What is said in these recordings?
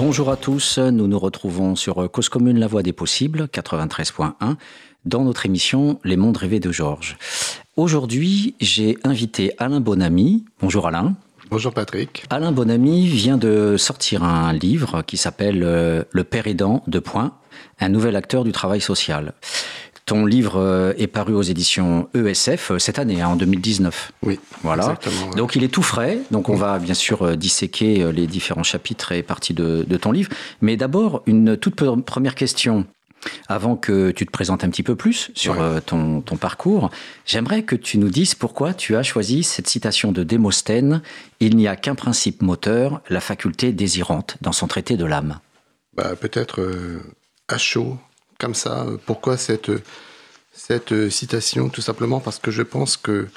Bonjour à tous, nous nous retrouvons sur Cause Commune La Voix des Possibles, 93.1, dans notre émission Les Mondes Rêvés de Georges. Aujourd'hui, j'ai invité Alain Bonamy. Bonjour Alain. Bonjour Patrick. Alain Bonamy vient de sortir un livre qui s'appelle euh, Le Père aidant de Point, un nouvel acteur du travail social. Ton livre euh, est paru aux éditions ESF euh, cette année, hein, en 2019. Oui. Voilà. Donc il est tout frais. Donc on va bien sûr disséquer les différents chapitres et parties de, de ton livre. Mais d'abord, une toute première question. Avant que tu te présentes un petit peu plus sur euh, ton, parcours, j'aimerais que tu nous dises pourquoi tu as choisi cette citation de Démosthène Il n'y a qu'un principe moteur, la faculté désirante, dans son traité de l'âme. Bah, Peut-être euh, à chaud, comme ça. Pourquoi cette, cette euh, citation Tout simplement parce que je pense que,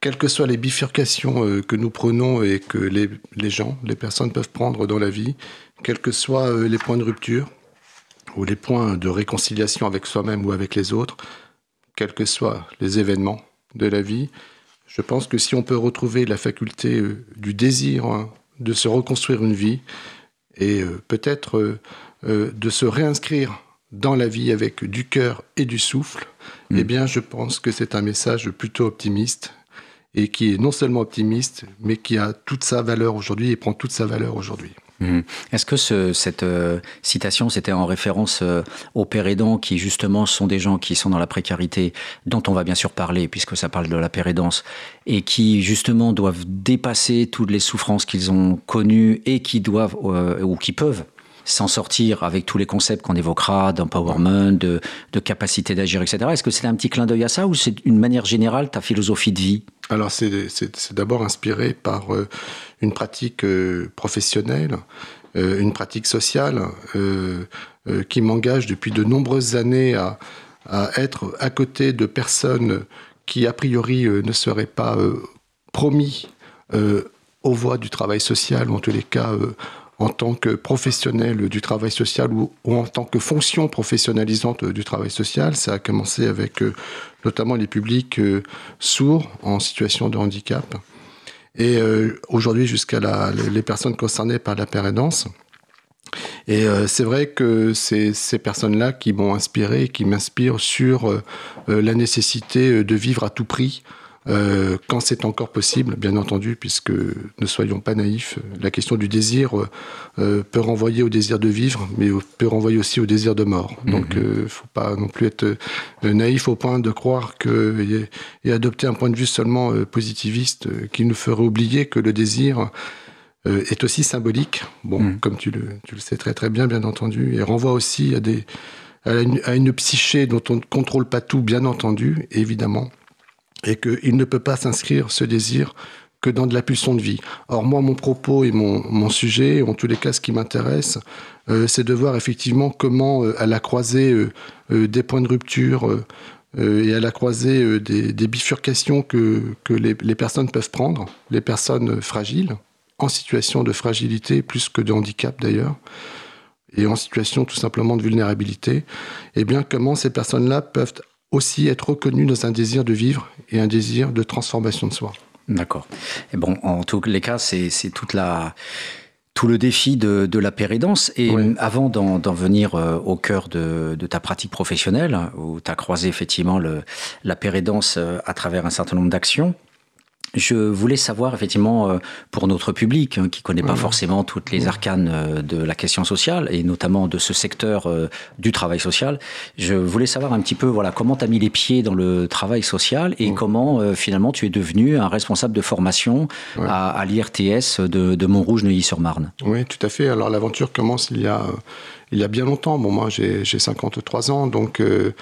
quelles que soient les bifurcations que nous prenons et que les, gens, les personnes peuvent prendre dans la vie, quels que soient les points de rupture, ou les points de réconciliation avec soi-même ou avec les autres, quels que soient les événements de la vie, je pense que si on peut retrouver la faculté euh, du désir hein, de se reconstruire une vie et euh, peut-être euh, de se réinscrire dans la vie avec du cœur et du souffle, mm. eh bien je pense que c'est un message plutôt optimiste et qui est non seulement optimiste, mais qui a toute sa valeur aujourd'hui et prend toute sa valeur aujourd'hui. Mhm. Est-ce que cette euh, citation, c'était en référence euh, aux pères aidants qui, justement, sont des gens qui sont dans la précarité, dont on va bien sûr parler, puisque ça parle de la pérédance, et qui, justement, doivent dépasser toutes les souffrances qu'ils ont connues et qui doivent, euh, ou qui peuvent, s'en sortir avec tous les concepts qu'on évoquera d'empowerment, de, de capacité d'agir, etc. Est-ce que c'est un petit clin d'œil à ça ou c'est une manière générale ta philosophie de vie? Alors c'est d'abord inspiré par une pratique euh, professionnelle, euh, une pratique sociale euh, qui m'engage depuis de nombreuses années à, être à côté de personnes qui, a priori, ne seraient pas promis aux voies du travail social, ou en tous les cas en tant que professionnel du travail social ou, en tant que fonction professionnalisante du travail social. Ça a commencé avec notamment les publics sourds en situation de handicap et euh, aujourd'hui jusqu'à les personnes concernées par la pérédance. Et euh, c'est vrai que c'est ces personnes-là qui m'ont inspiré, qui m'inspirent sur euh, la nécessité de vivre à tout prix euh, quand c'est encore possible, bien entendu, puisque ne soyons pas naïfs, la question du désir euh, peut renvoyer au désir de vivre, mais peut renvoyer aussi au désir de mort. Mhm. Donc, il euh, ne faut pas non plus être naïf au point de croire que et, adopter un point de vue seulement positiviste qui nous ferait oublier que le désir est aussi symbolique. Bon, mhm. comme tu le, tu le sais très très bien, bien entendu, et renvoie aussi à des à une, à une psyché dont on ne contrôle pas tout, bien entendu, évidemment et qu'il ne peut pas s'inscrire ce désir que dans de la pulsion de vie. Or, moi, mon propos et mon, sujet, en tous les cas, ce qui m'intéresse, euh, c'est de voir effectivement comment, euh, à la croisée euh, des points de rupture et à la croisée des, bifurcations que, les, personnes peuvent prendre, les personnes fragiles, en situation de fragilité plus que de handicap d'ailleurs, et en situation tout simplement de vulnérabilité, et eh bien comment ces personnes-là peuvent aussi être reconnu dans un désir de vivre et un désir de transformation de soi. D'accord. Et bon, en tous les cas, c'est toute la tout le défi de, de la pérédance. Et avant d'en venir euh, au cœur de, de, ta pratique professionnelle, où tu as croisé effectivement le, la pérédance euh, à travers un certain nombre d'actions, je voulais savoir effectivement euh, pour notre public hein, qui connaît pas forcément toutes les arcanes euh, de la question sociale et notamment de ce secteur euh, du travail social, je voulais savoir un petit peu voilà comment tu as mis les pieds dans le travail social et comment finalement tu es devenu un responsable de formation à, à l'IRTS de, de Montrouge-Neuilly-sur-Marne. Oui, tout à fait. Alors l'aventure commence il y a il y a bien longtemps. Bon moi j'ai 53 ans donc euh,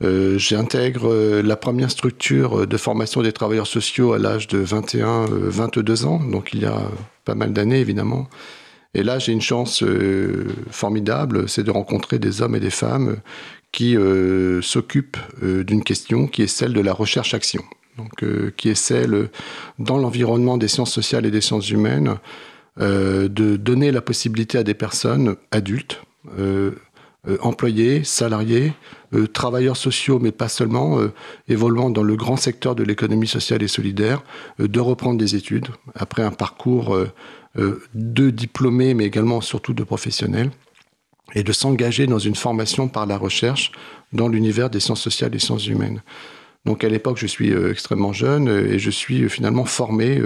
j'intègre euh, la première structure de formation des travailleurs sociaux à l'âge de 21, 22 euh, ans, donc il y a pas mal d'années évidemment. Et là, j'ai une chance formidable, c'est de rencontrer des hommes et des femmes qui s'occupent d'une question qui est celle de la recherche-action. Donc, qui est celle, dans l'environnement des sciences sociales et des sciences humaines, de donner la possibilité à des personnes adultes, employés, salariés, euh, travailleurs sociaux, mais pas seulement, euh, évoluant dans le grand secteur de l'économie sociale et solidaire, euh, de reprendre des études après un parcours de diplômés, mais également surtout de professionnels, et de s'engager dans une formation par la recherche dans l'univers des sciences sociales et sciences humaines. Donc à l'époque, je suis euh, extrêmement jeune euh, et je suis euh, finalement formé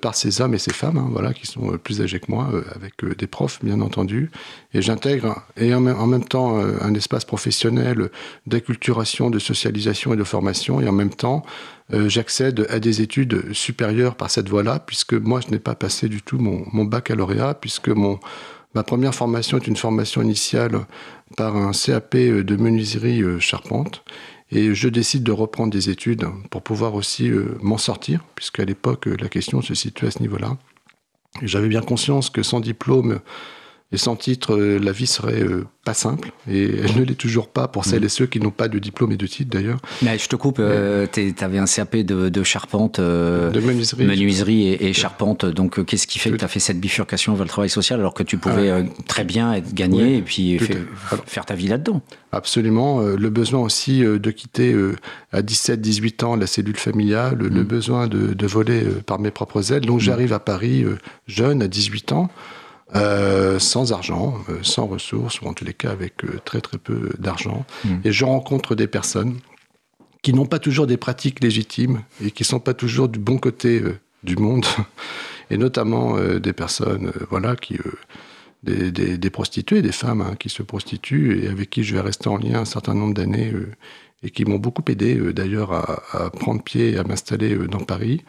par ces hommes et ces femmes, hein, voilà, qui sont plus âgés que moi, avec des profs bien entendu. Et j'intègre et en même, temps un espace professionnel d'acculturation, de socialisation et de formation. Et en même temps, j'accède à des études supérieures par cette voie-là, puisque moi, je n'ai pas passé du tout mon, mon baccalauréat, puisque mon Ma première formation est une formation initiale par un CAP de menuiserie charpente. Et je décide de reprendre des études pour pouvoir aussi euh, m'en sortir, puisqu'à l'époque, la question se situait à ce niveau-là. J'avais bien conscience que sans diplôme, et sans titre, euh, la vie serait euh, pas simple. Et elle ne l'est toujours pas pour celles mm. et ceux qui n'ont pas de diplôme et de titre d'ailleurs. Mais je te coupe, euh, tu avais un CAP de, charpente, de menuiserie, et, charpente. Donc qu'est-ce qui fait que tu as fait cette bifurcation vers le travail social alors que tu pouvais ah. très bien être gagné et puis faire ta vie là-dedans? Absolument. Le besoin aussi de quitter à 17-18 ans la cellule familiale, le mm. besoin de, de voler par mes propres ailes. Donc mm. j'arrive à Paris jeune, à 18 ans. Euh, sans argent, euh, sans ressources, ou en tous les cas avec euh, très très peu d'argent. Hmm. Et je rencontre des personnes qui n'ont pas toujours des pratiques légitimes et qui ne sont pas toujours du bon côté du monde, et notamment des personnes voilà, qui, des, des, prostituées, des femmes hein, qui se prostituent et avec qui je vais rester en lien un certain nombre d'années et qui m'ont beaucoup aidé d'ailleurs à, à, prendre pied et à m'installer dans Paris.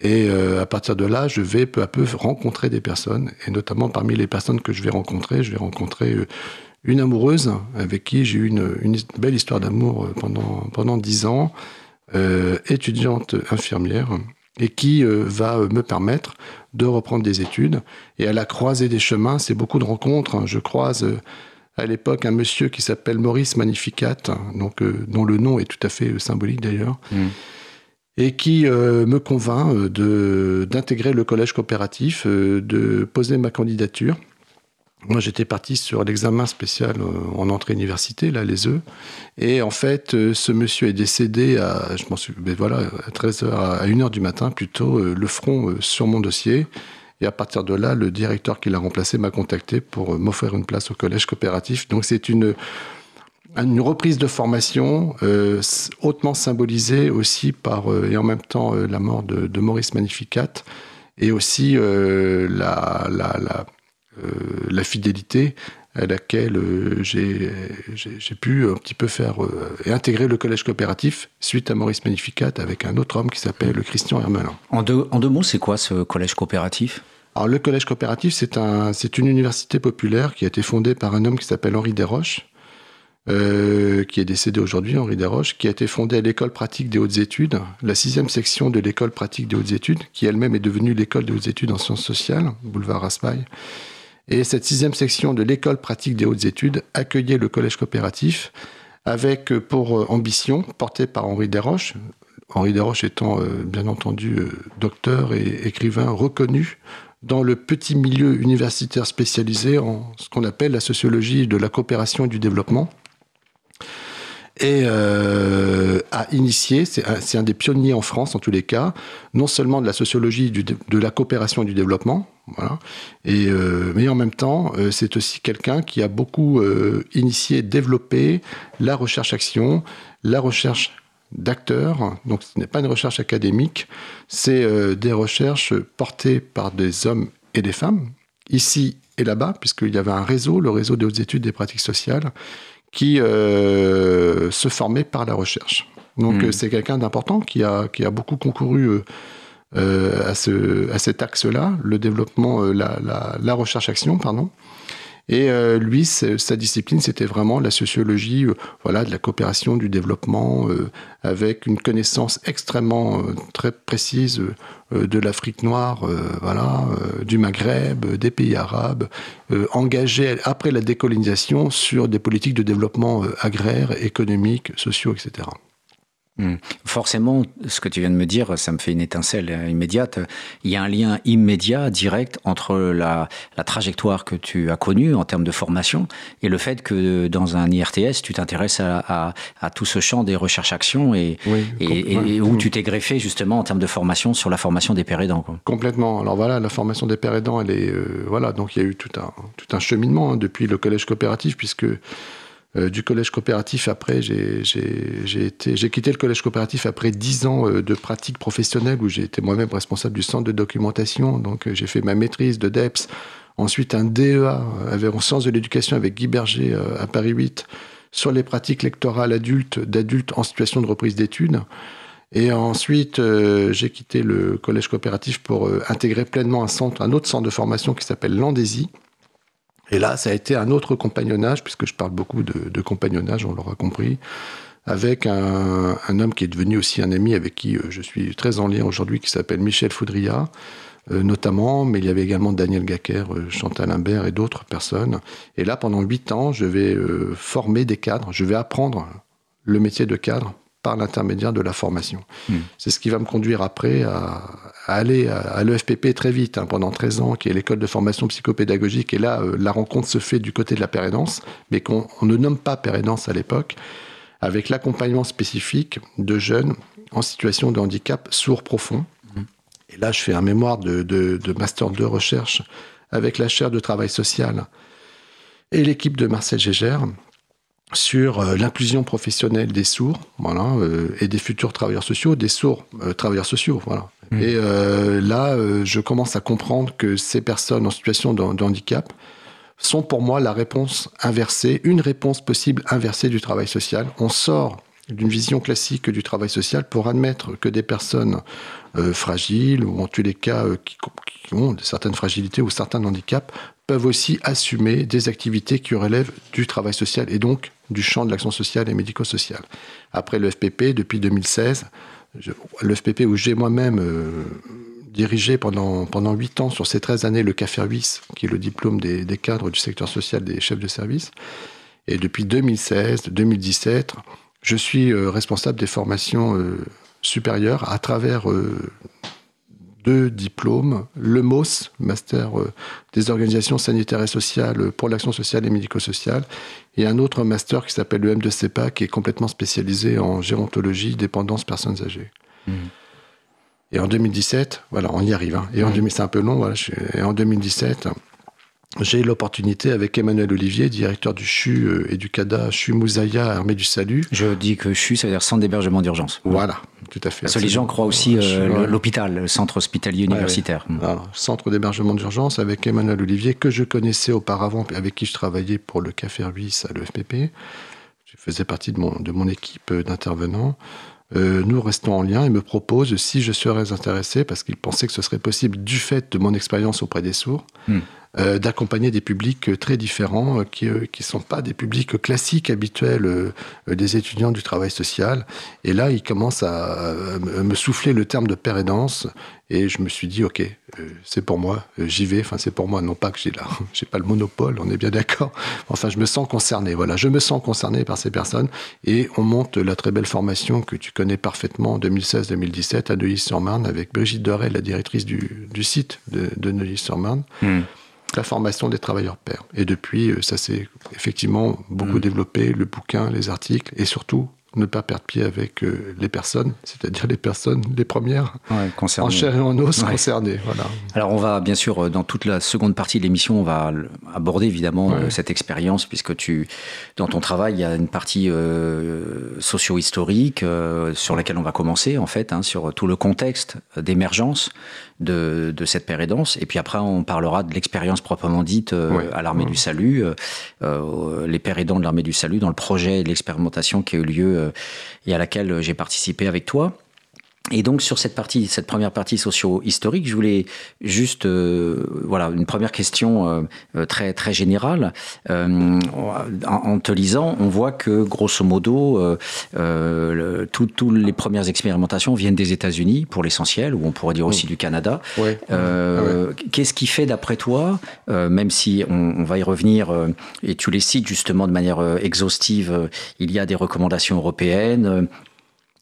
Et euh, à partir de là, je vais peu à peu rencontrer des personnes. Et notamment parmi les personnes que je vais rencontrer, je vais rencontrer euh, une amoureuse avec qui j'ai eu une, belle histoire d'amour euh, pendant, pendant dix ans, étudiante infirmière, et qui va me permettre de reprendre des études. Et à la croisée des chemins, c'est beaucoup de rencontres. Je croise à l'époque un monsieur qui s'appelle Maurice Magnificat, donc, dont le nom est tout à fait symbolique d'ailleurs. Mmh et qui euh, me convainc euh, d'intégrer le collège coopératif, euh, de poser ma candidature. Moi, j'étais parti sur l'examen spécial en entrée université, là, les œufs. Et en fait, ce monsieur est décédé à, je m'en suis, ben voilà, à 13h, à 1h du matin, plutôt, le front sur mon dossier. Et à partir de là, le directeur qui l'a remplacé m'a contacté pour m'offrir une place au collège coopératif. Donc, c'est une, une reprise de formation euh, hautement symbolisée aussi par, euh, et en même temps, euh, la mort de, Maurice Magnificat, et aussi la, la, la, fidélité à laquelle j'ai pu un petit peu faire et intégrer le collège coopératif suite à Maurice Magnificat avec un autre homme qui s'appelle Christian Hermelin. En deux, en deux mots, c'est quoi ce collège coopératif? Alors, le collège coopératif, c'est un, une université populaire qui a été fondée par un homme qui s'appelle Henri Desroches, euh, qui est décédé aujourd'hui, Henri Desroches, qui a été fondé à l'école pratique des hautes études, la sixième section de l'école pratique des hautes études, qui elle-même est devenue l'école des hautes études en sciences sociales, boulevard Raspail. Et cette sixième section de l'école pratique des hautes études accueillait le collège coopératif avec pour euh, ambition, portée par Henri Desroches, Henri Desroches étant euh, bien entendu docteur et écrivain reconnu dans le petit milieu universitaire spécialisé en ce qu'on appelle la sociologie de la coopération et du développement et euh, a initié, c'est un, des pionniers en France en tous les cas, non seulement de la sociologie de la coopération et du développement, voilà, et, euh, mais en même temps, euh, c'est aussi quelqu'un qui a beaucoup initié, développé la recherche-action, la recherche d'acteurs, donc ce n'est pas une recherche académique, c'est des recherches portées par des hommes et des femmes, ici et là-bas, puisqu'il y avait un réseau, le réseau des hautes études des pratiques sociales, qui euh, se formait par la recherche. Donc hmm. c'est quelqu'un d'important qui a, qui a beaucoup concouru euh, euh, à, ce, à cet axe-là, le développement, la, la, la recherche-action, pardon. Et euh, lui, sa discipline, c'était vraiment la sociologie euh, voilà, de la coopération, du développement, euh, avec une connaissance extrêmement très précise de l'Afrique noire, voilà, du Maghreb, des pays arabes, engagé après la décolonisation sur des politiques de développement agraire, économique, sociaux, etc. Hmm. Forcément, ce que tu viens de me dire, ça me fait une étincelle immédiate. Il y a un lien immédiat, direct, entre la, trajectoire que tu as connue en termes de formation et le fait que dans un IRTS, tu t'intéresses à, tout ce champ des recherches-actions et, où tu t'es greffé justement en termes de formation sur la formation des pères aidants. Complètement. Alors voilà, la formation des pères aidants, elle est... Euh, voilà, donc il y a eu tout un, tout un cheminement hein, depuis le collège coopératif, puisque euh, du collège coopératif, après, j'ai quitté le collège coopératif après dix ans euh, de pratique professionnelle où j'ai été moi-même responsable du centre de documentation. Donc, euh, j'ai fait ma maîtrise de DEPS, ensuite un DEA en sciences de l'éducation avec Guy Berger à Paris 8 sur les pratiques lectorales adultes d'adultes en situation de reprise d'études. Et ensuite, j'ai quitté le collège coopératif pour intégrer pleinement un centre, un autre centre de formation qui s'appelle l'Andésie, et là, ça a été un autre compagnonnage, puisque je parle beaucoup de, compagnonnage, on l'aura compris, avec un, homme qui est devenu aussi un ami avec qui euh, je suis très en lien aujourd'hui, qui s'appelle Michel Foudria, euh, notamment, mais il y avait également Daniel Gacker, euh, Chantal Imbert et d'autres personnes. Et là, pendant huit ans, je vais former des cadres, je vais apprendre le métier de cadre par l'intermédiaire de la formation. Hmm. C'est ce qui va me conduire après à, aller à, l'EFPP très vite, hein, pendant 13 ans, qui est l'école de formation psychopédagogique. Et là, euh, la rencontre se fait du côté de la pérédance, mais qu'on ne nomme pas pérédance à l'époque, avec l'accompagnement spécifique de jeunes en situation de handicap sourd profond. Hmm. Et là, je fais un mémoire de, de master de recherche avec la chaire de travail social et l'équipe de Marcel Gégère sur euh, l'inclusion professionnelle des sourds, voilà, euh, et des futurs travailleurs sociaux, des sourds euh, travailleurs sociaux, voilà. Mmh. Et là, je commence à comprendre que ces personnes en situation de, handicap sont pour moi la réponse inversée, une réponse possible inversée du travail social. On sort d'une vision classique du travail social pour admettre que des personnes fragiles ou en tous les cas qui, qui, ont certaines fragilités ou certains handicaps peuvent aussi assumer des activités qui relèvent du travail social et donc du champ de l'action sociale et médico-sociale. Après le FPP, depuis 2016, le FPP où j'ai moi-même euh, dirigé pendant, pendant 8 ans, sur ces 13 années, le CAFERVIS, qui est le diplôme des, cadres du secteur social des chefs de service. Et depuis 2016, 2017, je suis euh, responsable des formations euh, supérieures à travers deux diplômes, le MOS, Master euh, des organisations sanitaires et sociales pour l'action sociale et médico-sociale, et un autre master qui s'appelle le M2CEPA, qui est complètement spécialisé en gérontologie, dépendance, personnes âgées. Mmh. Et en 2017, voilà, on y arrive. Hein. Et en mmh. c'est un peu long, voilà, et en 2017, j'ai eu l'opportunité avec Emmanuel Olivier, directeur du CHU euh, et du CADA CHU Moussaïa, Armée du Salut. Je dis que CHU, ça veut dire centre d'hébergement d'urgence. Voilà, tout à fait. Parce que les gens croient aussi euh, l'hôpital, le centre hospitalier universitaire. centre d'hébergement d'urgence avec Emmanuel Olivier, que je connaissais auparavant, avec qui je travaillais pour le Café Ruisse à l'EFPP. Je faisais partie de mon, de mon équipe d'intervenants. Euh, nous restons en lien et me propose, si je serais intéressé, parce qu'il pensait que ce serait possible du fait de mon expérience auprès des sourds, hmm. Euh, d'accompagner des publics très différents, euh, qui ne euh, sont pas des publics classiques, habituels des étudiants du travail social. Et là, il commence à, me souffler le terme de père Et je me suis dit, OK, c'est pour moi, j'y vais. Enfin, c'est pour moi, non pas que j'ai là, j'ai pas le monopole, on est bien d'accord. Enfin, je me sens concerné. Voilà, je me sens concerné par ces personnes. Et on monte la très belle formation que tu connais parfaitement en 2016-2017 à Neuilly-sur-Marne avec Brigitte Doré, la directrice du, site de, Neuilly-sur-Marne. Hmm la formation des travailleurs pairs. Et depuis, euh, ça s'est effectivement beaucoup mm. développé, le bouquin, les articles, et surtout ne pas perdre pied avec euh, les personnes, c'est-à-dire les personnes, les premières, en chair et en os concernées. Voilà. Alors on va bien sûr, euh, dans toute la seconde partie de l'émission, on va aborder évidemment cette expérience, puisque tu, dans ton travail, il y a une partie socio-historique sur laquelle on va commencer, en fait, hein, sur tout le contexte d'émergence de, de, cette pérédance. Et puis après, on parlera de l'expérience proprement dite à l'armée du salut, les pérédants de l'armée du salut, dans le projet de l'expérimentation qui a eu lieu euh, et à laquelle euh, j'ai participé avec toi. Et donc sur cette partie, cette première partie socio-historique, je voulais juste, euh, voilà, une première question très très générale. en, te lisant, on voit que grosso modo, toutes les premières expérimentations viennent des États-Unis pour l'essentiel, ou on pourrait dire aussi du Canada. Qu'est-ce qui fait, d'après toi, même si on, on, va y revenir, et tu les cites justement de manière exhaustive, il y a des recommandations européennes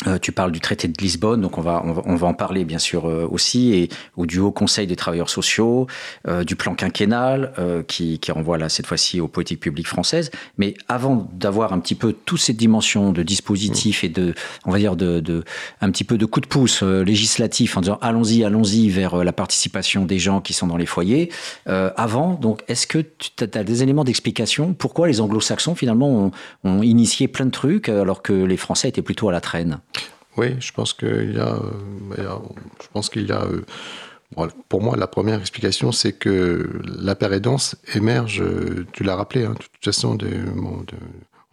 Euh, tu parles du traité de Lisbonne, donc on va, on va, en parler bien sûr euh, aussi, et ou du Haut Conseil des travailleurs sociaux, euh, du plan quinquennal, qui, qui, renvoie là cette fois-ci aux politiques publiques françaises. Mais avant d'avoir un petit peu toutes ces dimensions de dispositifs et de, on va dire, de, de un petit peu de coup de pouce législatif en disant allons-y, allons-y vers la participation des gens qui sont dans les foyers, avant, donc est-ce que tu as, des éléments d'explication pourquoi les anglo-saxons finalement ont, ont initié plein de trucs alors que les Français étaient plutôt à la traîne? Oui, je pense qu'il y a, euh, je pense qu'il y a euh, pour moi, la première explication, c'est que la pérédance émerge, euh, tu l'as rappelé, hein, de toute façon, de, en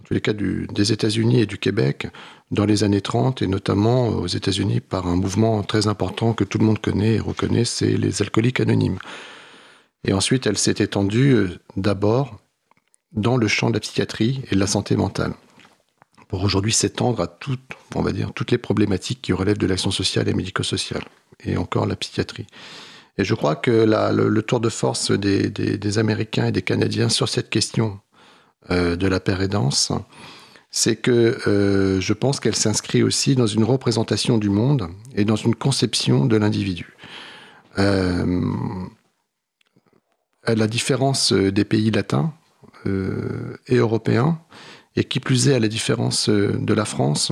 tous les cas des États-Unis et du Québec, dans les années 30, et notamment aux États-Unis par un mouvement très important que tout le monde connaît et reconnaît, c'est les alcooliques anonymes. Et ensuite, elle s'est étendue d'abord dans le champ de la psychiatrie et de la santé mentale pour aujourd'hui s'étendre à toutes, on va dire, toutes les problématiques qui relèvent de l'action sociale et médico-sociale, et encore la psychiatrie. Et je crois que le, tour de force des, Américains et des Canadiens sur cette question euh, de la pérédance, c'est que euh, je pense qu'elle s'inscrit aussi dans une représentation du monde et dans une conception de l'individu. Euh, à la différence des pays latins et européens, et qui plus est, à la différence euh, de la France,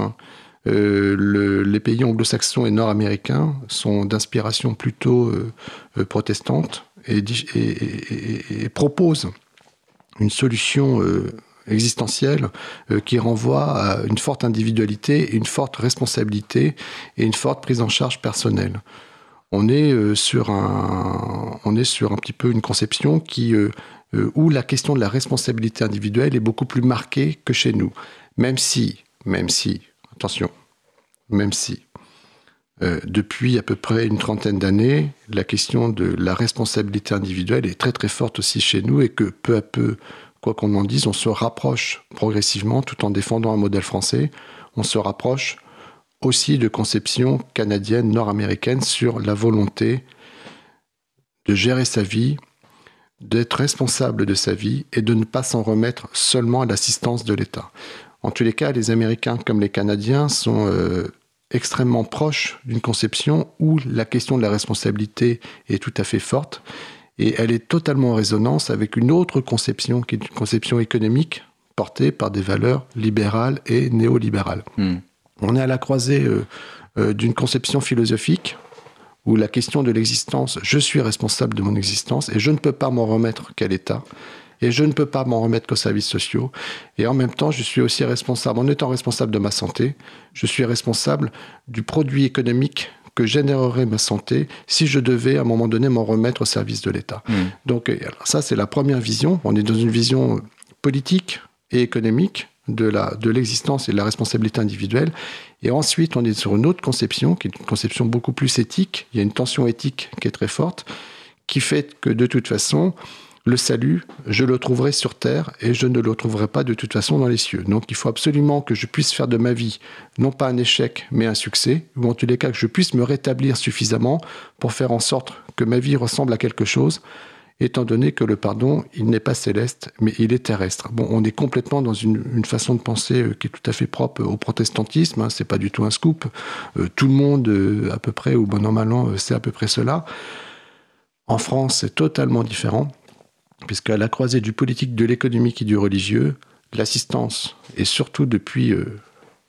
euh, les pays anglo-saxons et nord-américains sont d'inspiration plutôt euh, protestante et, proposent une solution existentielle qui renvoie à une forte individualité, une forte responsabilité et une forte prise en charge personnelle. On est, sur, un, on est sur un petit peu une conception qui euh, où la question de la responsabilité individuelle est beaucoup plus marquée que chez nous. Même si, même si, attention, même si, euh, depuis à peu près une trentaine d'années, la question de la responsabilité individuelle est très très forte aussi chez nous et que peu à peu, quoi qu'on en dise, on se rapproche progressivement tout en défendant un modèle français, on se rapproche aussi de conceptions canadiennes, nord-américaines sur la volonté de gérer sa vie d'être responsable de sa vie et de ne pas s'en remettre seulement à l'assistance de l'État. En tous les cas, les Américains comme les Canadiens sont euh, extrêmement proches d'une conception où la question de la responsabilité est tout à fait forte et elle est totalement en résonance avec une autre conception qui est une conception économique portée par des valeurs libérales et néolibérales. Hmm. On est à la croisée euh, euh, d'une conception philosophique où la question de l'existence, je suis responsable de mon existence et je ne peux pas m'en remettre qu'à l'État. Et je ne peux pas m'en remettre qu'aux services sociaux. Et en même temps, je suis aussi responsable, en étant responsable de ma santé, je suis responsable du produit économique que générerait ma santé si je devais à un moment donné m'en remettre au service de l'État. Mmh. Donc alors ça, c'est la première vision. On est dans une vision politique et économique de l'existence et de la responsabilité individuelle. Et ensuite, on est sur une autre conception, qui est une conception beaucoup plus éthique. Il y a une tension éthique qui est très forte, qui fait que de toute façon, le salut, je le trouverai sur terre et je ne le trouverai pas de toute façon dans les cieux. Donc il faut absolument que je puisse faire de ma vie non pas un échec mais un succès, ou en tous les cas que je puisse me rétablir suffisamment pour faire en sorte que ma vie ressemble à quelque chose étant donné que le pardon, il n'est pas céleste, mais il est terrestre. Bon, on est complètement dans une, façon de penser euh, qui est tout à fait propre au protestantisme, hein, c'est pas du tout un scoop. Euh, tout le monde, euh, à peu près, ou bon an, mal an, c'est à peu près cela. En France, c'est totalement différent, puisqu'à la croisée du politique, de l'économique et du religieux, l'assistance, et surtout depuis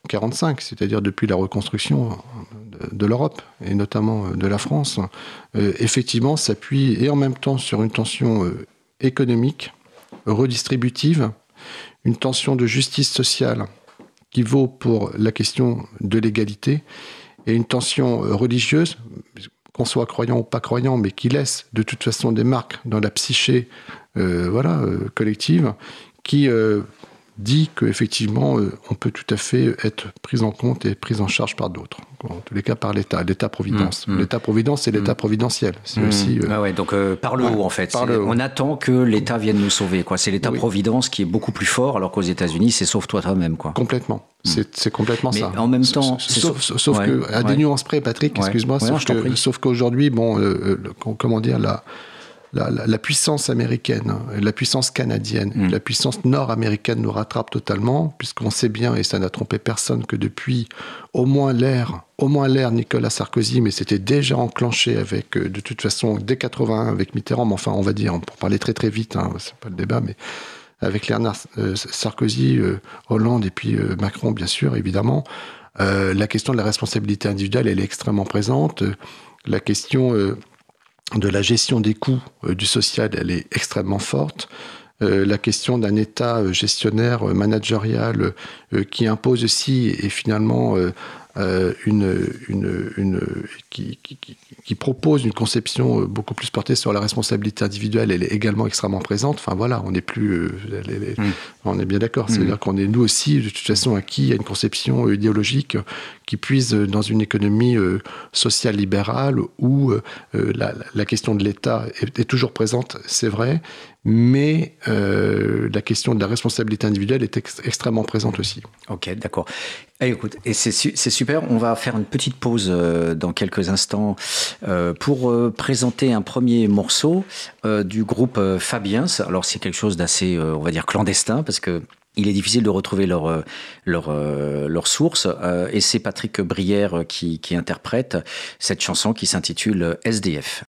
45, c'est-à-dire depuis la reconstruction de, l'Europe et notamment euh, de la France, euh, effectivement s'appuie et en même temps sur une tension euh, économique, redistributive, une tension de justice sociale qui vaut pour la question de l'égalité et une tension religieuse, qu'on soit croyant ou pas croyant, mais qui laisse de toute façon des marques dans la psyché voilà, collective, qui dit qu'effectivement, euh, on peut tout à fait être pris en compte et pris en charge par d'autres. En tous les cas, par l'État, l'État-providence. Mmh, mmh. L'État-providence, c'est l'État mmh. providentiel. C'est aussi. Euh, ah ouais, donc euh, par le haut, en fait. On attend que l'État vienne nous sauver. Quoi. C'est l'État-providence qui est beaucoup plus fort, alors qu'aux États-Unis, c'est sauve-toi toi-même. Quoi. Complètement. C'est complètement Mais ça. En même temps, sauf, sauf que, à des nuances près, Patrick, excuse-moi, sauf qu'aujourd'hui, bon, comment dire, la la, puissance américaine, la puissance canadienne, mm. la puissance nord-américaine nous rattrape totalement, puisqu'on sait bien, et ça n'a trompé personne, que depuis au moins l'ère, au moins l'ère Nicolas Sarkozy, mais c'était déjà enclenché avec, euh, de toute façon, dès 81 avec Mitterrand, mais enfin, on va dire, pour parler très très vite, hein, c'est pas le débat, mais avec Léonard euh, Sarkozy, euh, Hollande et puis Macron, bien sûr, évidemment, la question de la responsabilité individuelle, elle est extrêmement présente. La question de la gestion des coûts euh, du social, elle est extrêmement forte. Euh, la question d'un État euh, gestionnaire, managérial, qui impose aussi, et finalement, une, une, qui, qui, propose une conception beaucoup plus portée sur la responsabilité individuelle, elle est également extrêmement présente. Enfin voilà, on n'est plus, mm. on est bien d'accord. Mm. C'est-à-dire qu'on est nous aussi de toute façon acquis à une conception idéologique qui puise dans une économie euh, sociale libérale où euh, euh, la, question de l'État est, toujours présente, c'est vrai, mais la question de la responsabilité individuelle est extrêmement présente aussi. Ok, d'accord. Eh, écoute, et c'est super, on va faire une petite pause dans quelques instants pour présenter un premier morceau du groupe Fabiens. Alors c'est quelque chose d'assez, on va dire, clandestin, parce que il est difficile de retrouver leur, euh, leur, euh, leur source. Euh, et c'est Patrick Brière qui, qui interprète cette chanson qui s'intitule SDF.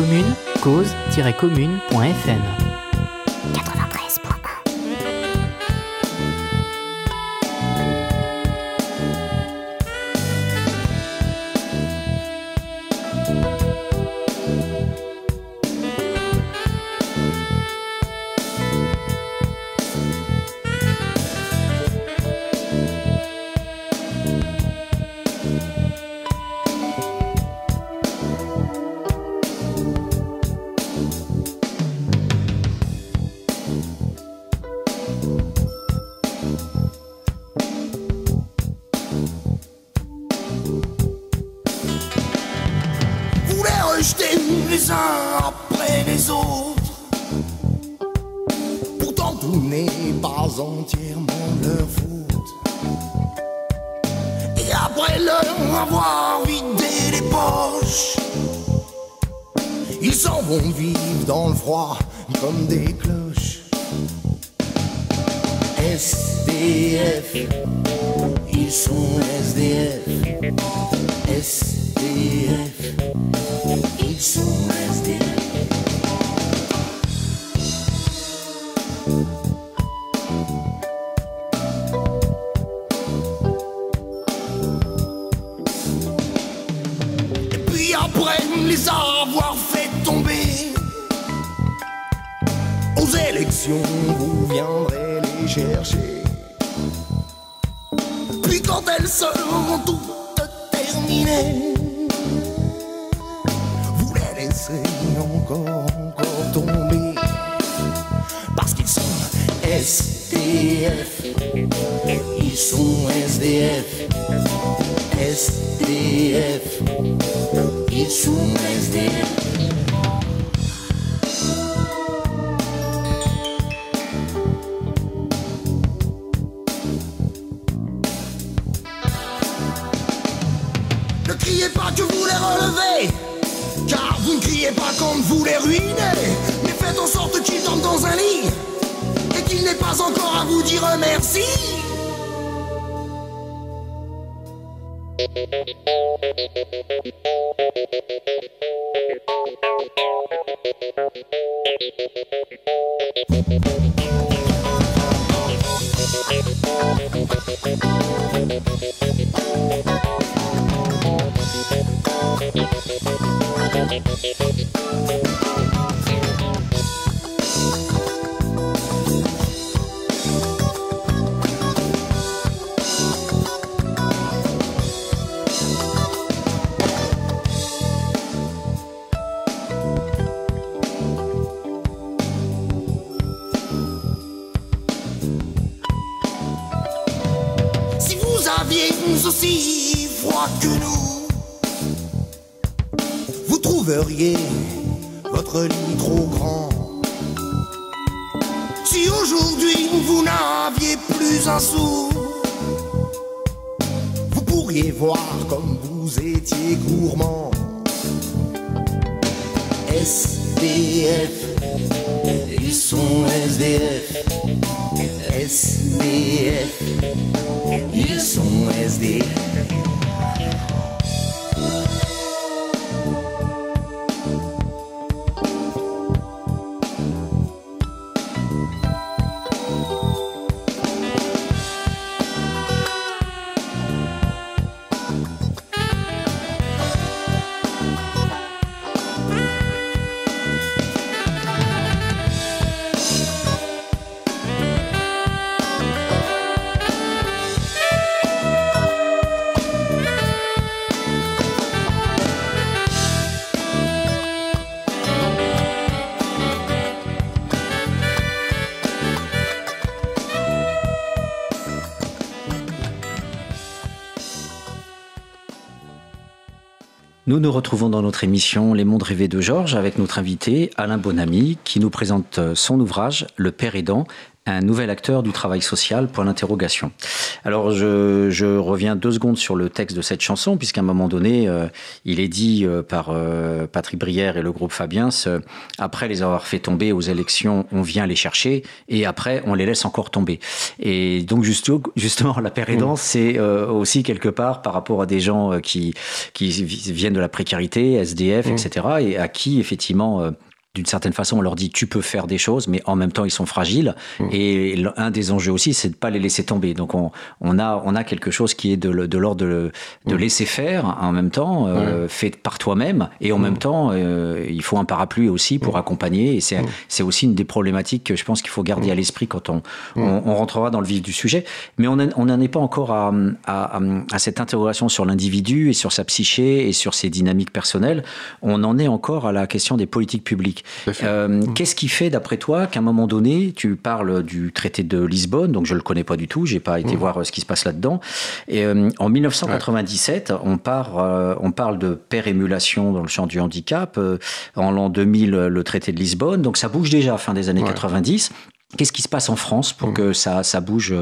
commune, cause-commune.fm 93. encore tombés parce qu'ils sont SDF. Ils sont SDF. SDF. Ils sont SDF. remercie. Nous nous retrouvons dans notre émission Les mondes rêvés de Georges avec notre invité Alain Bonamy qui nous présente son ouvrage Le Père aidant, un nouvel acteur du travail social, point d'interrogation. Alors je, je, reviens deux secondes sur le texte de cette chanson, puisqu'à un moment donné, euh, il est dit euh, par euh, Patrick Brière et le groupe Fabiens, euh, après les avoir fait tomber aux élections, on vient les chercher, et après on les laisse encore tomber. Et donc juste, justement, la pérédance, c'est aussi quelque part par rapport à des gens qui, qui viennent de la précarité, SDF, mmh. etc., et à qui effectivement d'une certaine façon, on leur dit tu peux faire des choses, mais en même temps ils sont fragiles. Mmh. Et un des enjeux aussi, c'est de pas les laisser tomber. Donc on, on a on a quelque chose qui est de, l'ordre de, de mmh. laisser faire en même temps, euh, fait par toi-même, et en mmh. même temps euh, il faut un parapluie aussi pour accompagner. Et c'est c'est aussi une des problématiques que je pense qu'il faut garder à l'esprit quand on, on, on rentrera dans le vif du sujet. Mais on n'en est pas encore à, à, à cette interrogation sur l'individu et sur sa psyché et sur ses dynamiques personnelles. On en est encore à la question des politiques publiques. Euh, mmh. Qu'est-ce qui fait, d'après toi, qu'à un moment donné, tu parles du traité de Lisbonne, donc je le connais pas du tout, j'ai pas été mmh. voir euh, ce qui se passe là-dedans. Et euh, en 1997, ouais. on, part, euh, on parle de pérémulation dans le champ du handicap. En l'an 2000, le traité de Lisbonne, donc ça bouge déjà fin des années ouais. 90. Qu'est-ce qui se passe en France pour mmh. que ça, ça bouge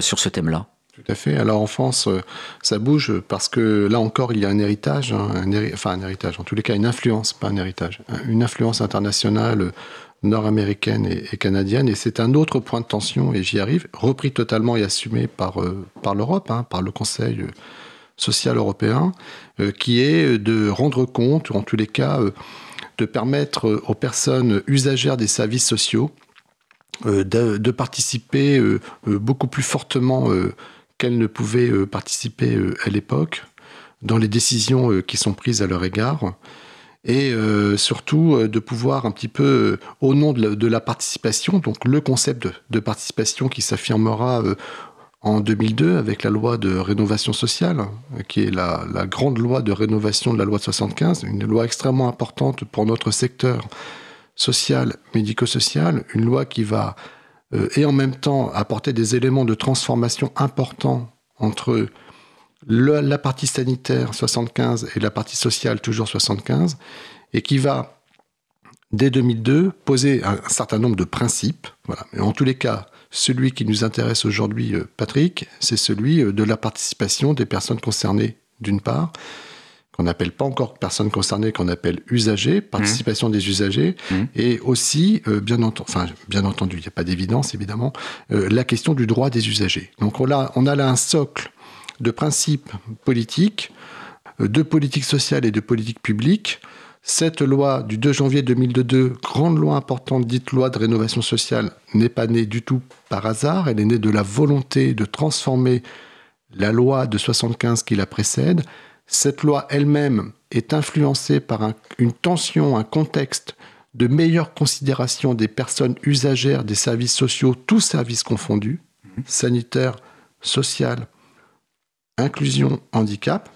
sur ce thème-là? Tout à fait. Alors en France, euh, ça bouge parce que là encore, il y a un héritage, hein, enfin un héritage, en tous les cas une influence, pas un héritage, une influence internationale euh, nord-américaine et, canadienne. Et c'est un autre point de tension, et j'y arrive, repris totalement et assumé par, euh, par l'Europe, hein, par le Conseil social européen, qui est de rendre compte, ou en tous les cas, de permettre aux personnes usagères des services sociaux de, participer beaucoup plus fortement qu'elles ne pouvaient euh, participer euh, à l'époque dans les décisions euh, qui sont prises à leur égard. Et surtout de pouvoir un petit peu au nom de la, participation donc le concept de, participation qui s'affirmera en 2002 avec la loi de rénovation sociale qui est la, grande loi de rénovation de la loi de 75 une loi extrêmement importante pour notre secteur social médico-social une loi qui va et en même temps apporter des éléments de transformation importants entre la partie sanitaire 75 et la partie sociale toujours 75 et qui va dès 2002 poser un, un certain nombre de principes voilà. mais en tous les cas celui qui nous intéresse aujourd'hui euh, Patrick c'est celui euh, de la participation des personnes concernées d'une part qu'on n'appelle pas encore personnes concernées qu'on appelle usagers participation mmh. des usagers mmh. et aussi euh, bien entendu enfin bien entendu il n'y a pas d'évidence évidemment euh, la question du droit des usagers donc on a on a là un socle de principes politiques euh, de politique sociale et de politique publique cette loi du 2 janvier 2002 grande loi importante dite loi de rénovation sociale n'est pas née du tout par hasard elle est née de la volonté de transformer la loi de 75 qui la précède Cette loi elle-même est influencée par un, une tension, un contexte de meilleure considération des personnes usagères des services sociaux, tous services confondus, mmh. sanitaire, social, inclusion, handicap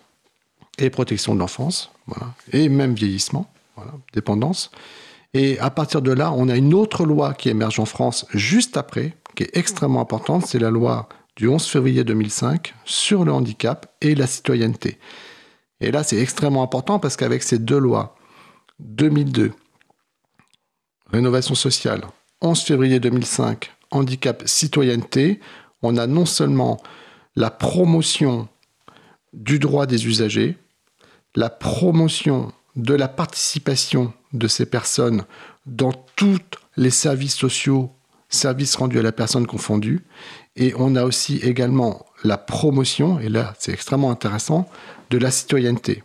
et protection de l'enfance, voilà, et même vieillissement, voilà, dépendance. Et à partir de là, on a une autre loi qui émerge en France juste après, qui est extrêmement importante, c'est la loi du 11 février 2005 sur le handicap et la citoyenneté. Et là, c'est extrêmement important parce qu'avec ces deux lois, 2002, rénovation sociale, 11 février 2005, handicap, citoyenneté, on a non seulement la promotion du droit des usagers, la promotion de la participation de ces personnes dans tous les services sociaux, services rendus à la personne confondue, et on a aussi également la promotion, et là c'est extrêmement intéressant, de la citoyenneté.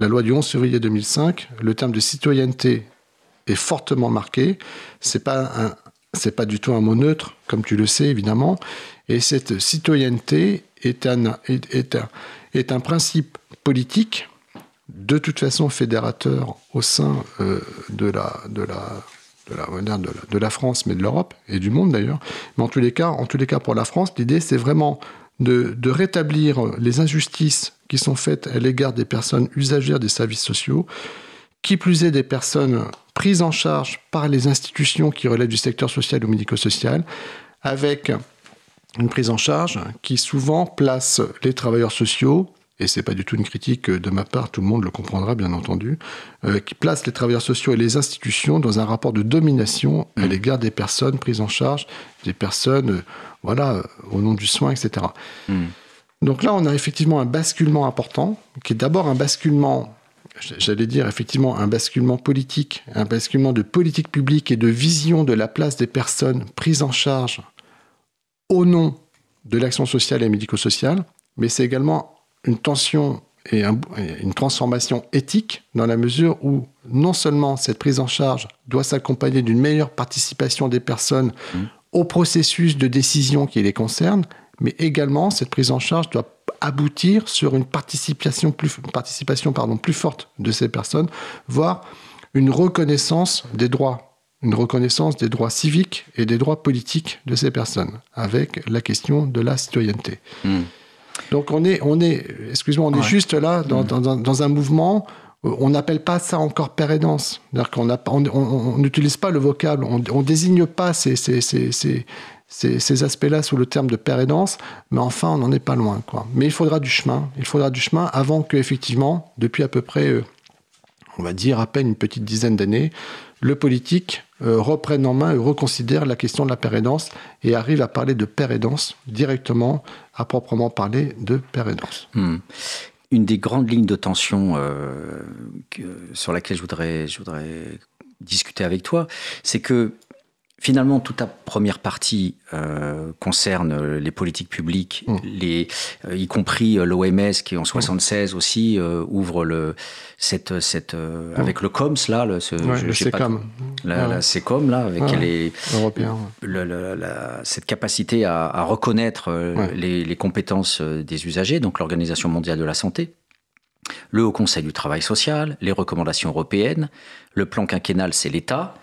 La loi du 11 février 2005, le terme de citoyenneté est fortement marqué. C'est pas pas du tout un mot neutre, comme tu le sais évidemment. Et cette citoyenneté est un, est, est un principe politique, de toute façon fédérateur au sein euh, de, la, de, la, France, mais de l'Europe et du monde d'ailleurs. Mais en tous les cas, en tous les cas pour la France, l'idée c'est vraiment de, rétablir les injustices qui sont faites à l'égard des personnes usagères des services sociaux, qui plus est des personnes prises en charge par les institutions qui relèvent du secteur social ou médico-social, avec une prise en charge qui souvent place les travailleurs sociaux, et c'est pas du tout une critique de ma part, tout le monde le comprendra bien entendu, euh, qui place les travailleurs sociaux et les institutions dans un rapport de domination à mmh. l'égard des personnes prises en charge, des personnes, euh, voilà, au nom du soin, etc. Donc là, on a effectivement un basculement important, qui est d'abord un basculement j'allais dire effectivement un basculement politique, un basculement de politique publique et de vision de la place des personnes prises en charge au nom de l'action sociale et médico-sociale, mais c'est également une tension et, une transformation éthique dans la mesure où non seulement cette prise en charge doit s'accompagner d'une meilleure participation des personnes mmh. au processus de décision qui les concerne, mais également cette prise en charge doit aboutir sur une participation plus, participation, pardon, plus forte de ces personnes, voire une reconnaissance des droits une reconnaissance des droits civiques et des droits politiques de ces personnes, avec la question de la citoyenneté. Hmm. Donc on est, on est excuse-moi, on est juste là dans, hmm. dans, un mouvement, on n'appelle pas ça encore. C'est-à-dire qu'on n'utilise pas le vocable, on ne désigne pas ces, ces, ces, ces, aspects-là sous le terme de père aidance, mais enfin on n'en est pas loin. Mais il faudra du chemin, il faudra du chemin avant que effectivement, depuis à peu près, euh, on va dire à peine une petite dizaine d'années, le politique euh, reprenne en main et reconsidère la question de la pérédance et arrive à parler de pérédance directement, à proprement parler de pérédance. Hmm. Une des grandes lignes de tension euh, sur laquelle je voudrais discuter avec toi, c'est que Finalement, toute ta première partie euh, concerne les politiques publiques, mmh. les, euh, y compris euh, l'OMS qui en 76 mmh. aussi ouvre le cette cette mmh. avec le COMS là, le, ce, le CECOM, la, la CECOM là avec les européens, cette capacité à, à reconnaître les, les, compétences des usagers, donc l'Organisation mondiale de la santé le Haut Conseil du travail social, les recommandations européennes, le plan quinquennal, c'est l'État.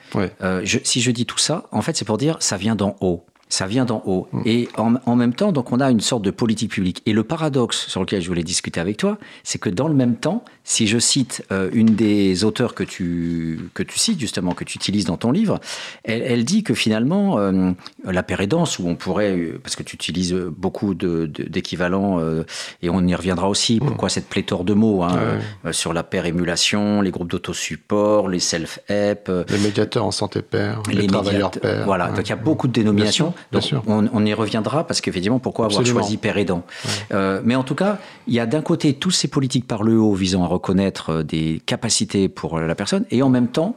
Euh, si je dis tout ça, en fait, c'est pour dire ça vient d'en haut ça vient d'en haut. Mm. Et en, même temps, donc, on a une sorte de politique publique. Et le paradoxe sur lequel je voulais discuter avec toi, c'est que dans le même temps, si je cite euh, une des auteurs que tu, que tu cites, justement, que tu utilises dans ton livre, elle, dit que finalement, euh, la pérédance, où on pourrait, parce que tu utilises beaucoup d'équivalents, euh, et on y reviendra aussi, mm. pourquoi cette pléthore de mots, hein, sur la pérémulation, les groupes d'autosupport, les self-help. Les médiateurs en santé père, les, travailleurs pères. Voilà, donc il y a beaucoup de dénominations. Donc, on, y reviendra parce qu'effectivement, pourquoi avoir choisi père aidant euh, Mais en tout cas, il y a d'un côté toutes ces politiques par le haut visant à reconnaître euh, des capacités pour la personne, et en même temps,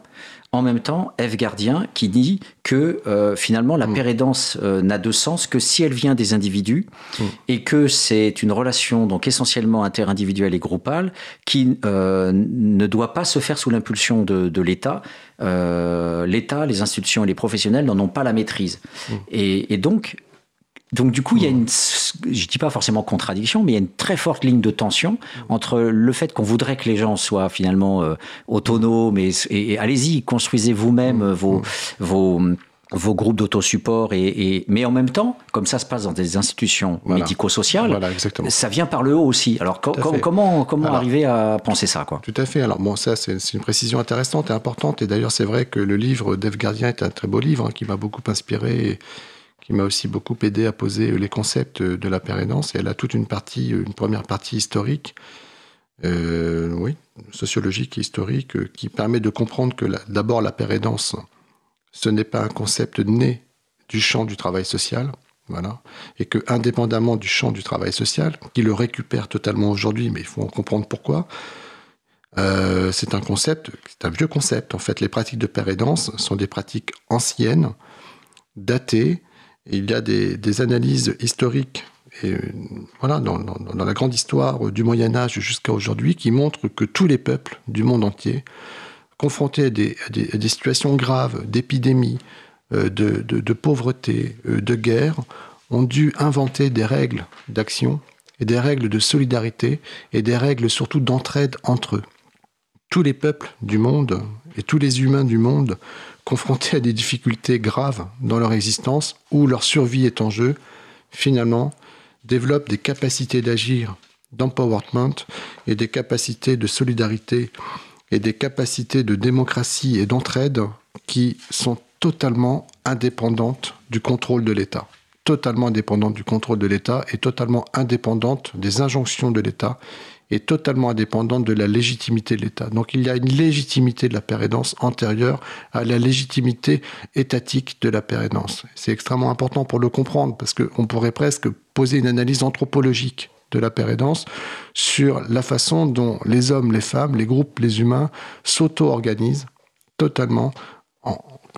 en même temps, F. Gardien qui dit que euh, finalement la mm. pérédance n'a de sens que si elle vient des individus mm. et que c'est une relation donc essentiellement interindividuelle et groupale qui ne doit pas se faire sous l'impulsion de, de l'État euh, l'État, les institutions et les professionnels n'en ont pas la maîtrise. Mmh. Et, donc, donc du coup, il y a une, je dis pas forcément contradiction, mais il y a une très forte ligne de tension entre le fait qu'on voudrait que les gens soient finalement euh, autonomes et, allez-y, construisez vous-même mmh. vos, mmh. vos vos groupes d'autosupport et, mais en même temps, comme ça se passe dans des institutions médico-sociales, ça vient par le haut aussi. Alors comment comment arriver à penser ça quoi? Tout à fait. Alors bon, ça c'est une précision intéressante et importante. Et d'ailleurs c'est vrai que le livre d'Eve Gardien est un très beau livre hein, qui m'a beaucoup inspiré. Qui m'a aussi beaucoup aidé à poser les concepts de la pérédance. Et elle a toute une partie, une première partie historique, euh, oui, sociologique et historique, euh, qui permet de comprendre que d'abord la pérédance, ce n'est pas un concept né du champ du travail social, voilà, et que indépendamment du champ du travail social, qui le récupère totalement aujourd'hui, mais il faut en comprendre pourquoi, euh, c'est un concept, c'est un vieux concept. En fait, les pratiques de pérédance sont des pratiques anciennes, datées. Il y a des, analyses historiques, et, voilà, dans, la grande histoire du Moyen Âge jusqu'à aujourd'hui, qui montrent que tous les peuples du monde entier, confrontés à des, situations graves, d'épidémie, euh, de, pauvreté, euh, de guerre, ont dû inventer des règles d'action et des règles de solidarité et des règles surtout d'entraide entre eux. Tous les peuples du monde et tous les humains du monde confrontés à des difficultés graves dans leur existence, où leur survie est en jeu, finalement, développent des capacités d'agir, d'empowerment et des capacités de solidarité et des capacités de démocratie et d'entraide qui sont totalement indépendantes du contrôle de l'État. Totalement indépendantes du contrôle de l'État et totalement indépendantes des injonctions de l'État est totalement indépendante de la légitimité de l'État. Donc il y a une légitimité de la pérédance antérieure à la légitimité étatique de la pérédance. C'est extrêmement important pour le comprendre parce qu'on pourrait presque poser une analyse anthropologique de la pérédance sur la façon dont les hommes, les femmes, les groupes, les humains s'auto-organisent totalement